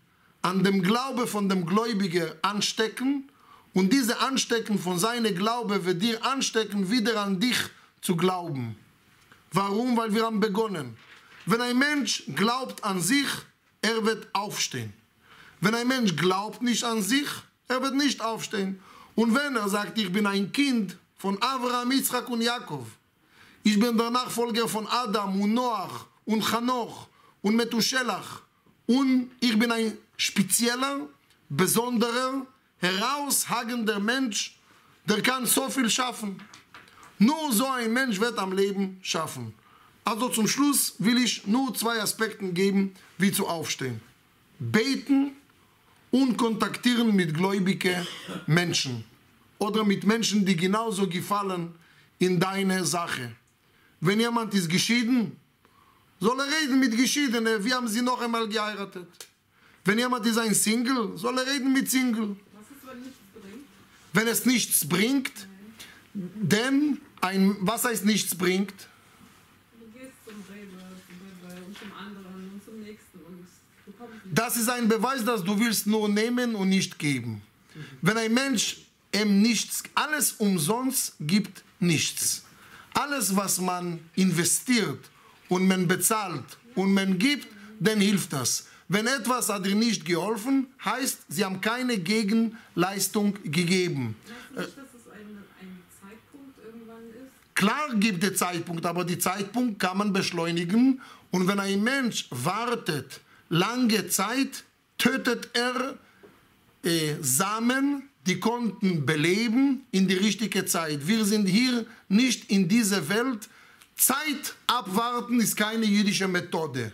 A: an dem Glaube von dem Gläubiger anstecken und diese Anstecken von seinem Glaube wird dir anstecken, wieder an dich zu glauben. Warum? Weil wir haben begonnen. Wenn ein Mensch glaubt an sich, er wird aufstehen. Wenn ein Mensch glaubt nicht an sich, er wird nicht aufstehen. Und wenn er sagt, ich bin ein Kind von Abraham, Yitzchak und Jakob, ich bin der Nachfolger von Adam und Noach und Chanoch und Methuselach und ich bin ein spezieller, besonderer, heraushagender Mensch, der kann so viel schaffen. Nur so ein Mensch wird am Leben schaffen. Also zum Schluss will ich nur zwei Aspekte geben, wie zu aufstehen. Beten und kontaktieren mit gläubigen Menschen oder mit Menschen, die genauso gefallen in deine Sache. Wenn jemand ist geschieden soll er reden mit Geschiedenen, wie haben sie noch einmal geheiratet. Wenn jemand ist ein Single, soll er reden mit Single.
F: Was ist, wenn nichts bringt?
A: Wenn es nichts bringt, denn ein, was heißt nichts bringt?
F: Du gehst zum Rewe, zum Rewe und zum anderen und zum nächsten und du kommst nicht.
A: Das ist ein Beweis, dass du willst nur nehmen und nicht geben. Wenn ein Mensch ihm nichts, alles umsonst gibt nichts. Alles, was man investiert und man bezahlt und man gibt, dann hilft das. Wenn etwas hat dir nicht geholfen, heißt, sie haben keine Gegenleistung gegeben. Klar gibt es Zeitpunkt, aber die Zeitpunkt kann man beschleunigen. Und wenn ein Mensch wartet lange Zeit, tötet er äh, Samen, die konnten beleben in die richtige Zeit. Wir sind hier nicht in dieser Welt. Zeit abwarten ist keine jüdische Methode.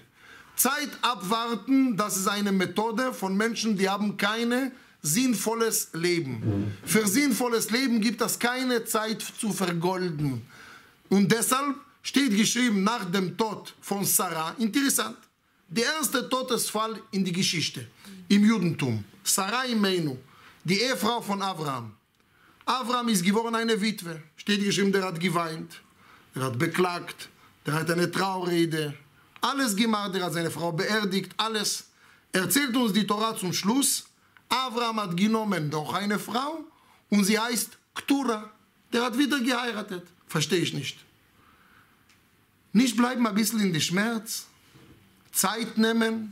A: Zeit abwarten, das ist eine Methode von Menschen, die haben keine sinnvolles Leben. Für sinnvolles Leben gibt es keine Zeit zu vergolden. Und deshalb steht geschrieben nach dem Tod von Sarah, interessant, der erste Todesfall in die Geschichte, im Judentum. Sarah Imenu, die Ehefrau von Abraham. Abraham ist geworden eine Witwe. Steht geschrieben, der hat geweint, der hat beklagt, der hat eine Traurede, alles gemacht, der hat seine Frau beerdigt, alles. Erzählt uns die Torah zum Schluss, Abraham hat genommen noch eine Frau und sie heißt Ktura. Der hat wieder geheiratet. Verstehe ich nicht. Nicht bleiben ein bisschen in den Schmerz, Zeit nehmen,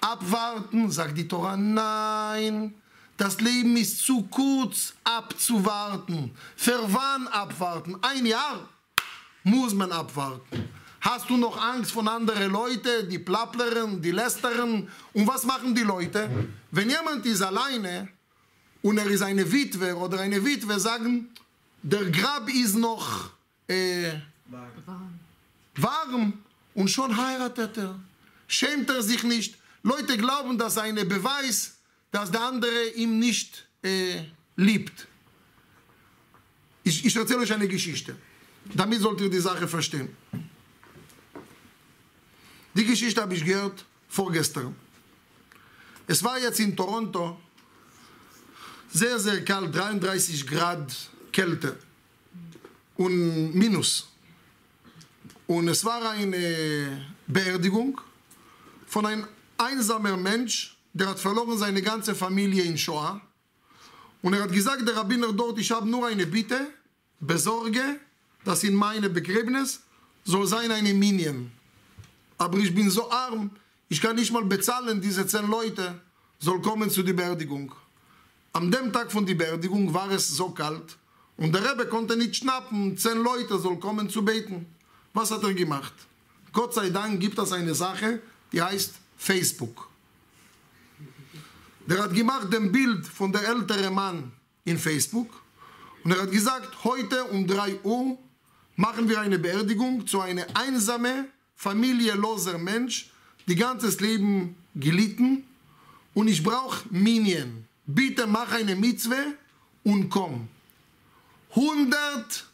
A: abwarten, sagt die Torah, nein, das Leben ist zu kurz abzuwarten. Für wann abwarten? Ein Jahr muss man abwarten. Hast du noch Angst von anderen Leuten, die plapplern, die lästern? Und was machen die Leute? Wenn jemand ist alleine und er ist eine Witwe oder eine Witwe, sagen, der Grab ist noch äh, warm und schon heiratet er. Schämt er sich nicht. Leute glauben, das ist ein Beweis, dass der andere ihm nicht äh, liebt. Ich, ich erzähle euch eine Geschichte. Damit sollt ihr die Sache verstehen. Die Geschichte habe ich gehört vorgestern. Es war jetzt in Toronto sehr, sehr kalt, 33 Grad Kälte und Minus. Und es war eine Beerdigung von einem einsamen Mensch, der hat verloren seine ganze Familie in Shoah. Und er hat gesagt, der Rabbiner dort, ich habe nur eine Bitte, besorge, dass in meinem Begräbnis soll sein eine Minion. Aber ich bin so arm, ich kann nicht mal bezahlen, diese zehn Leute soll kommen zu der Beerdigung. Am dem Tag von der Beerdigung war es so kalt und der Rebbe konnte nicht schnappen, zehn Leute soll kommen zu beten. Was hat er gemacht? Gott sei Dank gibt es eine Sache, die heißt Facebook. Der hat gemacht ein Bild von der älteren Mann in Facebook und er hat gesagt, heute um 3 Uhr machen wir eine Beerdigung zu einem einsamen, familieloser Mensch, die ganzes Leben gelitten und ich brauche Minien. Bitte mach eine Mitzwe und komm. 100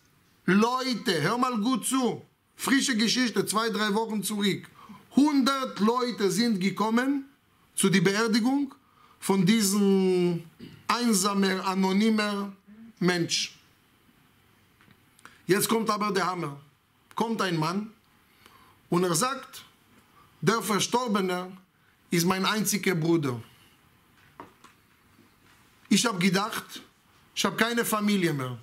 A: Leute, hör mal gut zu, frische Geschichte, zwei, drei Wochen zurück. 100 Leute sind gekommen zu der Beerdigung von diesem einsamen, anonymen Mensch. Jetzt kommt aber der Hammer. Kommt ein Mann und er sagt, der Verstorbene ist mein einziger Bruder. Ich habe gedacht, ich habe keine Familie mehr.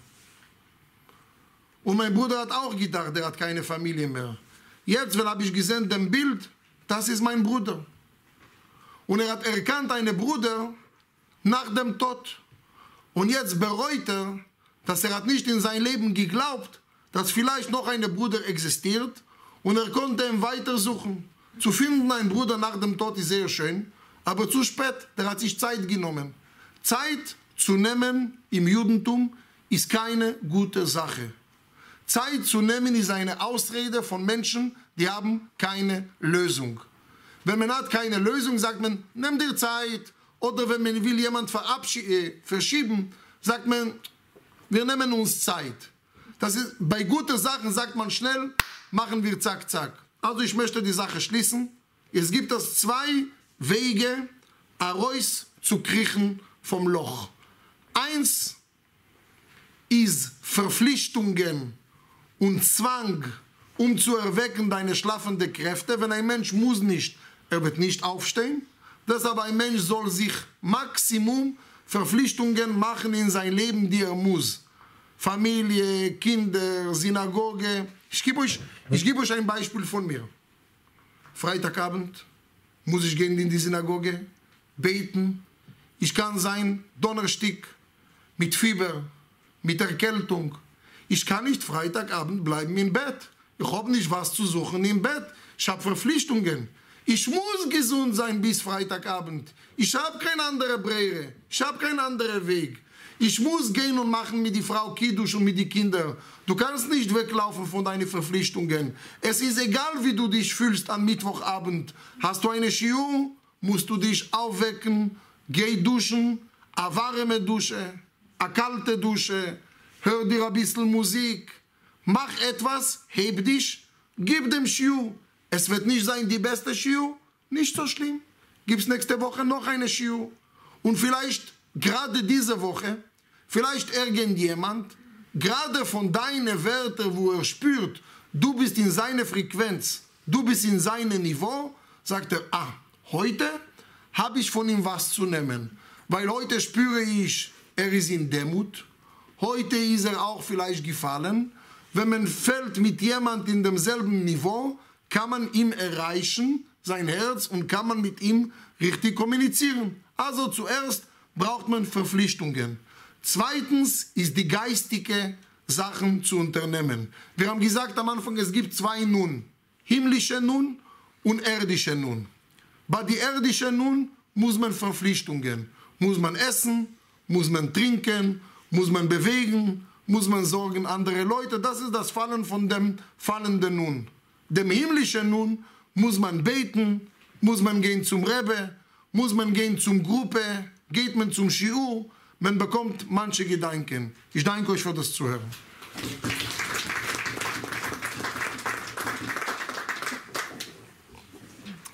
A: Und mein Bruder hat auch gedacht, er hat keine Familie mehr. Jetzt, habe ich gesehen, dem Bild, das ist mein Bruder. Und er hat erkannt, einen Bruder nach dem Tod. Und jetzt bereut er, dass er hat nicht in sein Leben geglaubt, dass vielleicht noch ein Bruder existiert und er konnte ihn weitersuchen. Zu finden einen Bruder nach dem Tod ist sehr schön, aber zu spät, der hat sich Zeit genommen. Zeit zu nehmen im Judentum ist keine gute Sache. Zeit zu nehmen ist eine Ausrede von Menschen, die haben keine Lösung. Wenn man hat keine Lösung, sagt man, nimm dir Zeit. Oder wenn man will jemand äh, verschieben, sagt man, wir nehmen uns Zeit. Das ist, bei guten Sachen sagt man schnell, machen wir zack, zack. Also ich möchte die Sache schließen. Es gibt es zwei Wege, Arois zu kriechen vom Loch. Eins ist Verpflichtungen und Zwang, um zu erwecken deine schlafende Kräfte. Wenn ein Mensch muss nicht, er wird nicht aufstehen. Deshalb ein Mensch soll sich Maximum Verpflichtungen machen in sein Leben, die er muss. Familie, Kinder, Synagoge. Ich gebe euch, ich euch ein Beispiel von mir. Freitagabend muss ich gehen in die Synagoge, beten. Ich kann sein Donnerstag mit Fieber, mit Erkältung. Ich kann nicht Freitagabend bleiben im Bett. Ich habe nicht was zu suchen im Bett. Ich habe Verpflichtungen. Ich muss gesund sein bis Freitagabend. Ich habe keine andere Brehre. Ich habe keinen anderen Weg. Ich muss gehen und machen mit die Frau Kiddush und mit die Kinder. Du kannst nicht weglaufen von deinen Verpflichtungen. Es ist egal, wie du dich fühlst am Mittwochabend. Hast du eine Shiur, musst du dich aufwecken, geh duschen, a warme Dusche, a kalte Dusche, hör dir ein bisschen Musik, mach etwas, heb dich, gib dem Shiur. Es wird nicht sein die beste Shiur, nicht so schlimm. Gibt's nächste Woche noch eine Shiur. Und vielleicht gerade diese Woche, vielleicht irgendjemand, gerade von deinen Werten, wo er spürt, du bist in seiner Frequenz, du bist in seinem Niveau, sagt er, ah, heute habe ich von ihm was zu nehmen. Weil heute spüre ich, er ist in Demut. Heute ist er auch vielleicht gefallen. Wenn man fällt mit jemand in demselben Niveau, kann man ihm erreichen, sein Herz, und kann man mit ihm richtig kommunizieren. Also zuerst braucht man Verpflichtungen. Zweitens ist die geistige Sachen zu unternehmen. Wir haben gesagt am Anfang, es gibt zwei Nun. Himmlische Nun und irdische Nun. Bei die irdische Nun muss man Verpflichtungen. Muss man essen, muss man trinken, muss man bewegen, muss man sorgen andere Leute. Das ist das Fallen von dem fallenden Nun. Dem himmlischen Nun muss man beten, muss man gehen zum Rebbe, muss man gehen zum Gruppe, geht man zum Shiur, man bekommt manche Gedanken. Ich danke euch für das Zuhören.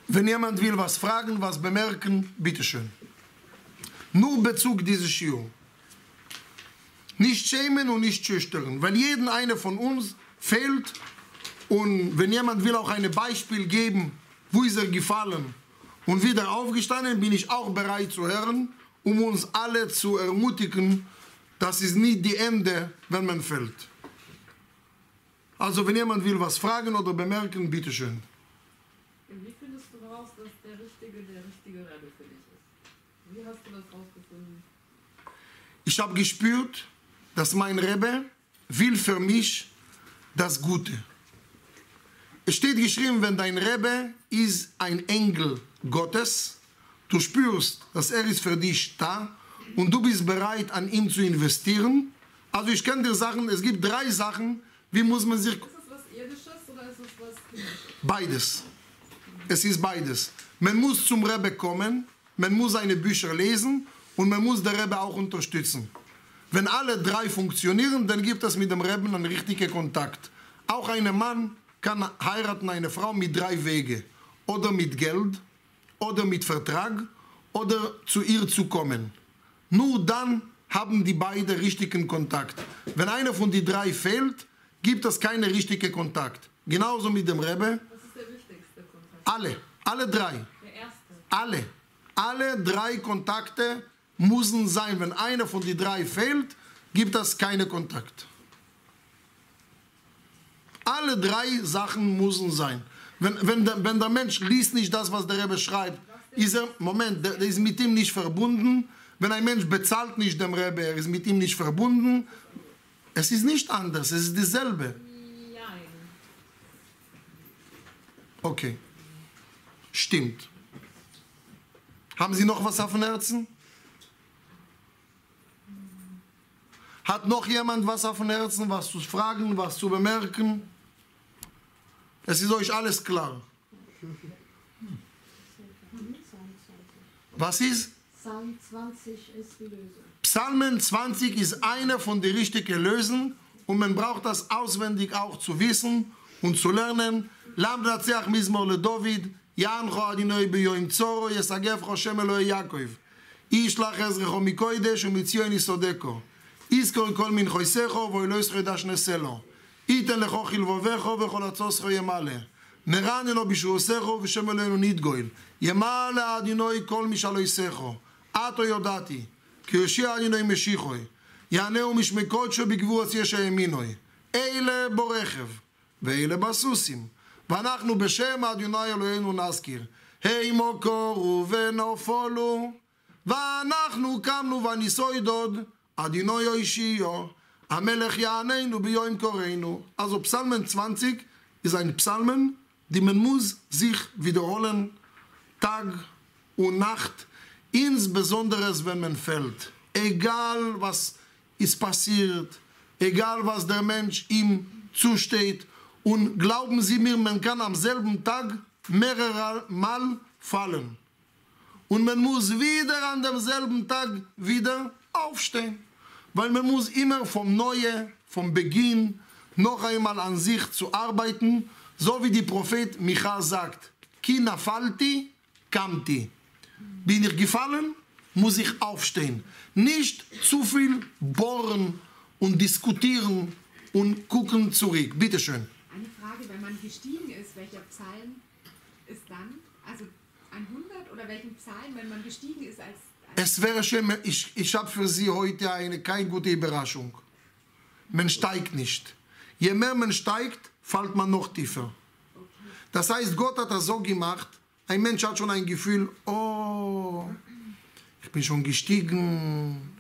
A: Wenn jemand will was fragen, was bemerken, bitteschön. Nur Bezug dieses Shiur. Nicht schämen und nicht schüchtern, weil jeden einer von uns fehlt und wenn jemand will auch ein Beispiel geben, wo ist er gefallen und wieder aufgestanden, bin ich auch bereit zu hören, um uns alle zu ermutigen, das ist nie die Ende, wenn man fällt. Also wenn jemand will was fragen oder bemerken, bitteschön.
F: Wie findest du raus, dass der Richtige der richtige Rebbe für dich ist? Wie hast du das rausgefunden?
A: Ich habe gespürt, dass mein Rebbe will für mich das Gute. Es steht geschrieben, wenn dein Rebbe ist ein Engel Gottes, du spürst, dass er ist für dich da und du bist bereit, an ihm zu investieren. Also ich kann dir sagen, es gibt drei Sachen, wie muss man sich...
F: Ist es was Irdisches oder ist es was?
A: Beides. Es ist beides. Man muss zum Rebbe kommen, man muss seine Bücher lesen und man muss der Rebbe auch unterstützen. Wenn alle drei funktionieren, dann gibt es mit dem Rebbe einen richtigen Kontakt. Auch ein Mann kann heiraten eine Frau mit drei Wege. Oder mit Geld, oder mit Vertrag, oder zu ihr zu kommen. Nur dann haben die beiden richtigen Kontakt. Wenn einer von den drei fehlt, gibt es keinen richtigen Kontakt. Genauso mit dem Rebbe.
F: Was ist der wichtigste Kontakt?
A: Alle, alle drei.
F: Der erste.
A: Alle. Alle drei Kontakte müssen sein. Wenn einer von den drei fehlt, gibt es keinen Kontakt. Alle drei Sachen müssen sein. Wenn, wenn, der, wenn der Mensch liest nicht das, was der Rebbe schreibt, ist er, Moment, der, der ist mit ihm nicht verbunden. Wenn ein Mensch bezahlt nicht dem Rebbe, er ist mit ihm nicht verbunden. Es ist nicht anders, es ist dasselbe. Okay. Stimmt. Haben Sie noch was auf dem Herzen? Hat noch jemand was auf dem Herzen, was zu fragen, was zu bemerken? Es ist euch alles klar. Was ist?
B: Psalm 20 ist die Lösung.
A: Psalmen 20 ist eine von den richtigen Lösungen und man braucht das auswendig auch zu wissen und zu lernen. Lamdatziach Mizmor le David, Yancho Adinoi Beyoim Zoro, Yesagef Hoshem Eloi Yaakov. Ishlach Ezrecho Mikoidesh und Mitzion Isodeko. יזכור כל מנחויסכו ואילו ישחו ידש נסלו. ייתן לכו חלבובכו וכל עצוסכו ימלא. נרן אלו בשעוסכו ושם אלוהינו נתגויל. ימלא אדינוי כל משאלו יסכו. עתו יודעתי, כי יושיע אדינוי משיחוי. יענהו משמי קודשו בגבורס יש הימינוי. אלה ברכב, ואלה בסוסים. ואנחנו בשם אדוני אלוהינו נזכיר. הימו קורו ונופלו, ואנחנו קמנו וניסוי דוד, Adino Yoishio, Amelech Yaaneinu Biyoim Koreinu. Also Psalmen 20 ist ein Psalmen, die man muss sich wiederholen, Tag und Nacht, insbesondere wenn man fällt. Egal was ist passiert, egal was der Mensch ihm zusteht. Und glauben Sie mir, man kann am selben Tag mehrere Mal fallen. Und man muss wieder an demselben Tag wieder aufstehen. Weil man muss immer vom Neue, vom Beginn, noch einmal an sich zu arbeiten, so wie die Prophet Micha sagt, Ki nafalti, kamti. Bin ich gefallen, muss ich aufstehen. Nicht zu viel bohren und diskutieren und gucken zurück. Bitte schön.
G: Eine Frage, wenn man gestiegen ist, welcher Psalm ist dann? Also 100 oder welchen Psalm, wenn man gestiegen ist als...
A: Es wäre schön, ich, ich habe für Sie heute eine keine gute Überraschung. Man steigt nicht. Je mehr man steigt, fällt man noch tiefer. Das heißt, Gott hat das so gemacht, ein Mensch hat schon ein Gefühl, oh, ich bin schon gestiegen,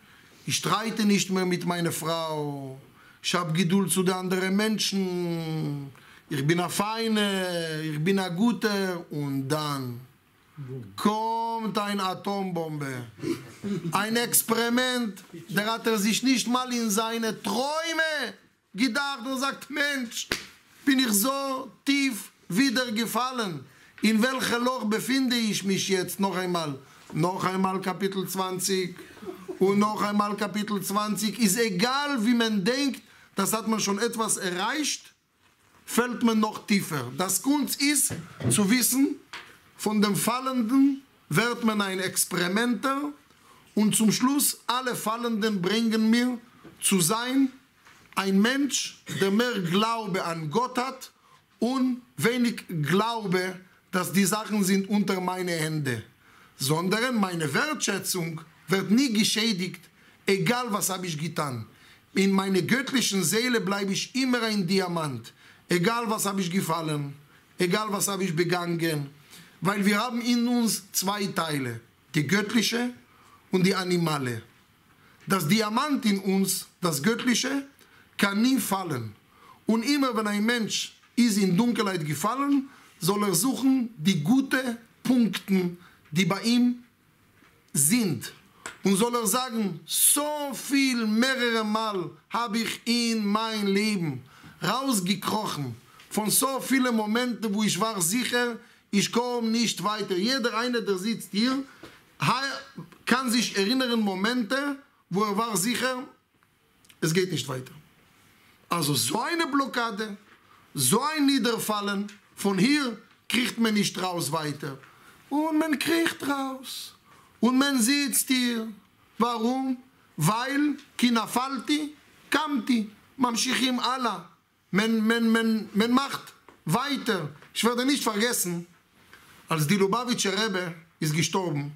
A: ich streite nicht mehr mit meiner Frau, ich habe Geduld zu den anderen Menschen, ich bin ein Feiner, ich bin ein Guter und dann kommt eine Atombombe. Ein Experiment, der hat er sich nicht mal in seine Träume gedacht und sagt, Mensch, bin ich so tief wieder gefallen. In welchem Loch befinde ich mich jetzt? Noch einmal. Noch einmal Kapitel 20 und noch einmal Kapitel 20. Ist egal, wie man denkt, das hat man schon etwas erreicht, fällt man noch tiefer. Das Kunst ist zu wissen, von dem Fallenden wird man ein Experimenter und zum Schluss alle Fallenden bringen mir zu sein ein Mensch, der mehr Glaube an Gott hat und wenig Glaube, dass die Sachen sind unter meine Hände, sondern meine Wertschätzung wird nie geschädigt, egal was habe ich getan. In meiner göttlichen Seele bleibe ich immer ein Diamant, egal was habe ich gefallen, egal was habe ich begangen, weil wir haben in uns zwei Teile, die göttliche und die animale. Das Diamant in uns, das göttliche, kann nie fallen. Und immer wenn ein Mensch ist in Dunkelheit gefallen, soll er suchen die guten Punkte, die bei ihm sind. Und soll er sagen, so viel mehrere Mal habe ich in mein Leben rausgekrochen von so vielen Momenten, wo ich war sicher, ich komme nicht weiter. Jeder eine, der sitzt hier, kann sich erinnern Momente, wo er war sicher, es geht nicht weiter. Also so eine Blockade, so ein Niederfallen, von hier kriegt man nicht raus weiter. Und man kriegt raus. Und man sitzt hier. Warum? Weil, kinafalti, kamti, mamschichim Allah. Man, man, man, man macht weiter. Ich werde nicht vergessen, als die Lubavitcher Rebbe ist gestorben,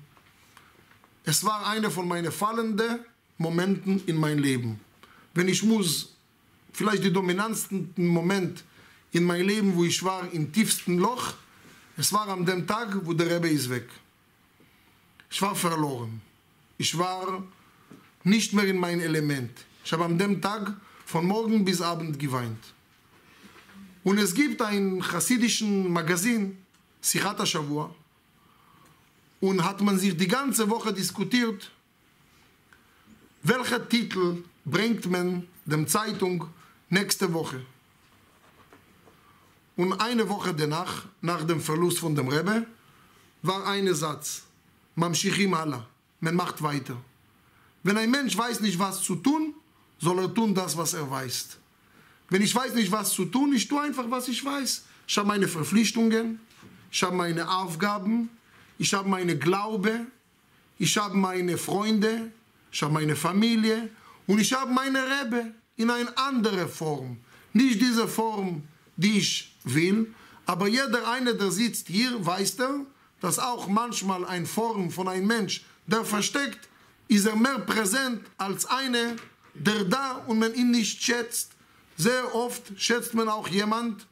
A: es war einer von meinen fallenden Momenten in meinem Leben. Wenn ich muss, vielleicht die dominantsten Moment in meinem Leben, wo ich war im tiefsten Loch, es war an dem Tag, wo der Rebbe ist weg. Ich war verloren. Ich war nicht mehr in mein Element. Ich habe an dem Tag von morgen bis abend geweint. Und es gibt ein chassidischen Magazin, Sichat HaShavua, und hat man sich die ganze Woche diskutiert, welcher Titel bringt man dem Zeitung nächste Woche. Und eine Woche danach, nach dem Verlust von dem Rebbe, war ein Satz, Mamshichim Allah, man macht weiter. Wenn ein Mensch weiß nicht, was zu tun, soll er tun das, was er weiß. Wenn ich weiß nicht, was zu tun, ich tue einfach, was ich weiß. Ich habe meine Verpflichtungen, ich habe meine Aufgaben, ich habe meine Glaube, ich habe meine Freunde, ich habe meine Familie und ich habe meine Rebbe in eine andere Form. Nicht diese Form, die ich will, aber jeder eine, der sitzt hier, weiß er, dass auch manchmal eine Form von einem Mensch, der versteckt, ist er mehr präsent als eine, der da und man ihn nicht schätzt. Sehr oft schätzt man auch jemand,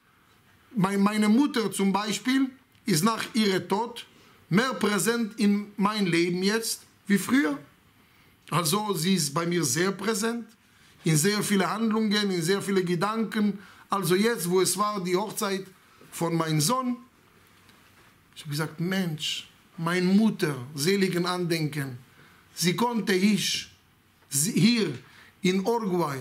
A: mein- meine Mutter zum Beispiel ist nach ihrem Tod mehr präsent in mein Leben jetzt wie früher. Also sie ist bei mir sehr präsent, in sehr viele Handlungen, in sehr viele Gedanken. Also jetzt, wo es war die Hochzeit von meinem Sohn, ich habe gesagt, Mensch, meine Mutter, seligen Andenken, sie konnte ich hier in Uruguay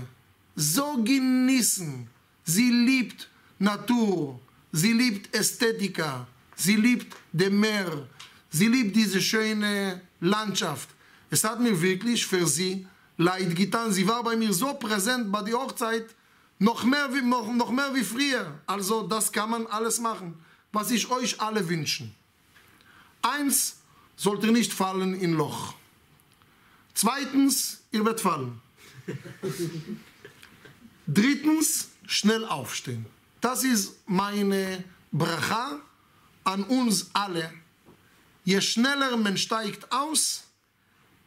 A: so genießen. Sie liebt Natur, sie liebt Ästhetika, sie liebt dem Meer, sie liebt diese schöne Landschaft. Es hat mir wirklich für sie leid getan. Sie war bei mir so präsent bei der Hochzeit, noch mehr wie, noch, noch mehr wie früher. Also das kann man alles machen, was ich euch alle wünschen. Eins sollte nicht fallen in Loch. Zweitens, ihr werdet fallen. Drittens, schnell aufstehen. Das ist meine Bracha an uns alle. Je schneller man steigt aus,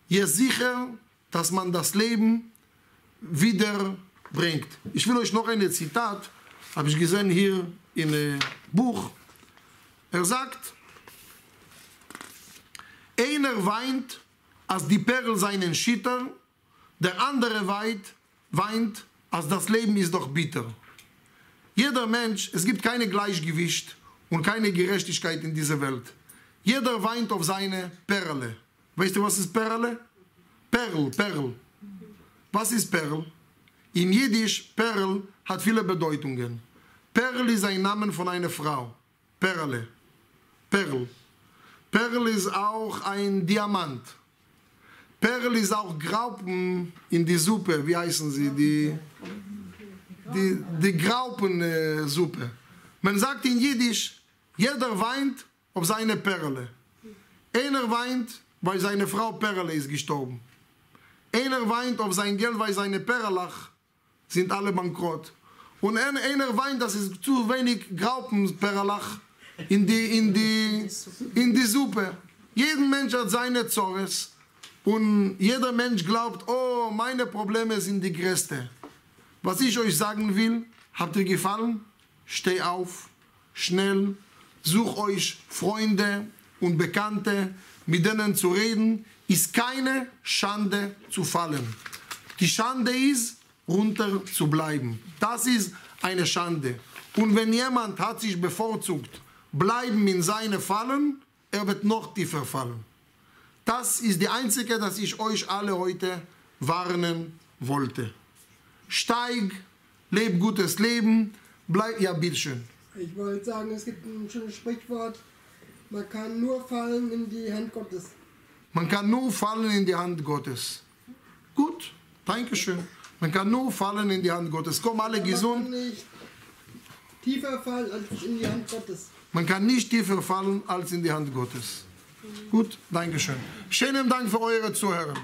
A: je sicher, dass man das Leben wieder bringt. Ich will euch noch ein Zitat, habe ich gesehen hier in einem Buch. Er sagt, einer weint, als die Perl seinen Schitter, der andere weint, weint, als das Leben ist doch bitter. Jeder Mensch, es gibt keine Gleichgewicht und keine Gerechtigkeit in dieser Welt. Jeder weint auf seine Perle. Weißt du, was ist Perle? Perl, Perl. Was ist Perl? In Jiddisch, Perl hat viele Bedeutungen. Perl ist ein Name von einer Frau. Perle. Perl. Perl ist auch ein Diamant. Perl ist auch Graupen in die Suppe. Wie heißen sie? Die, die, die Graupensuppe. Man sagt in Jiddisch, jeder weint auf seine Perle. Einer weint, weil seine Frau Perle ist gestorben. Einer weint auf sein Geld, weil seine Perlach sind alle bankrott. Und ein- einer weint, dass es zu wenig Graupenperlach in die, in, die, in die Suppe. Jeder Mensch hat seine Zorres. Und jeder Mensch glaubt, oh, meine Probleme sind die größte. Was ich euch sagen will, habt ihr gefallen? Steh auf, schnell, such euch Freunde und Bekannte, mit denen zu reden, ist keine Schande zu fallen. Die Schande ist, runter zu bleiben. Das ist eine Schande. Und wenn jemand hat sich bevorzugt, bleiben in seine Fallen, er wird noch tiefer fallen. Das ist die einzige, dass ich euch alle heute warnen wollte. Steig, leb gutes Leben, bleib, ja, bitteschön.
E: Ich wollte sagen, es gibt ein schönes Sprichwort, man kann nur fallen in die Hand Gottes.
A: Man kann nur fallen in die Hand Gottes. Gut, danke schön. Man kann nur fallen in die Hand Gottes. Kommen alle
E: Man kann
A: gesund.
E: nicht tiefer fallen als in die Hand Gottes.
A: Man kann nicht tiefer fallen als in die Hand Gottes. Gut, danke schön. Schönen Dank für eure Zuhören.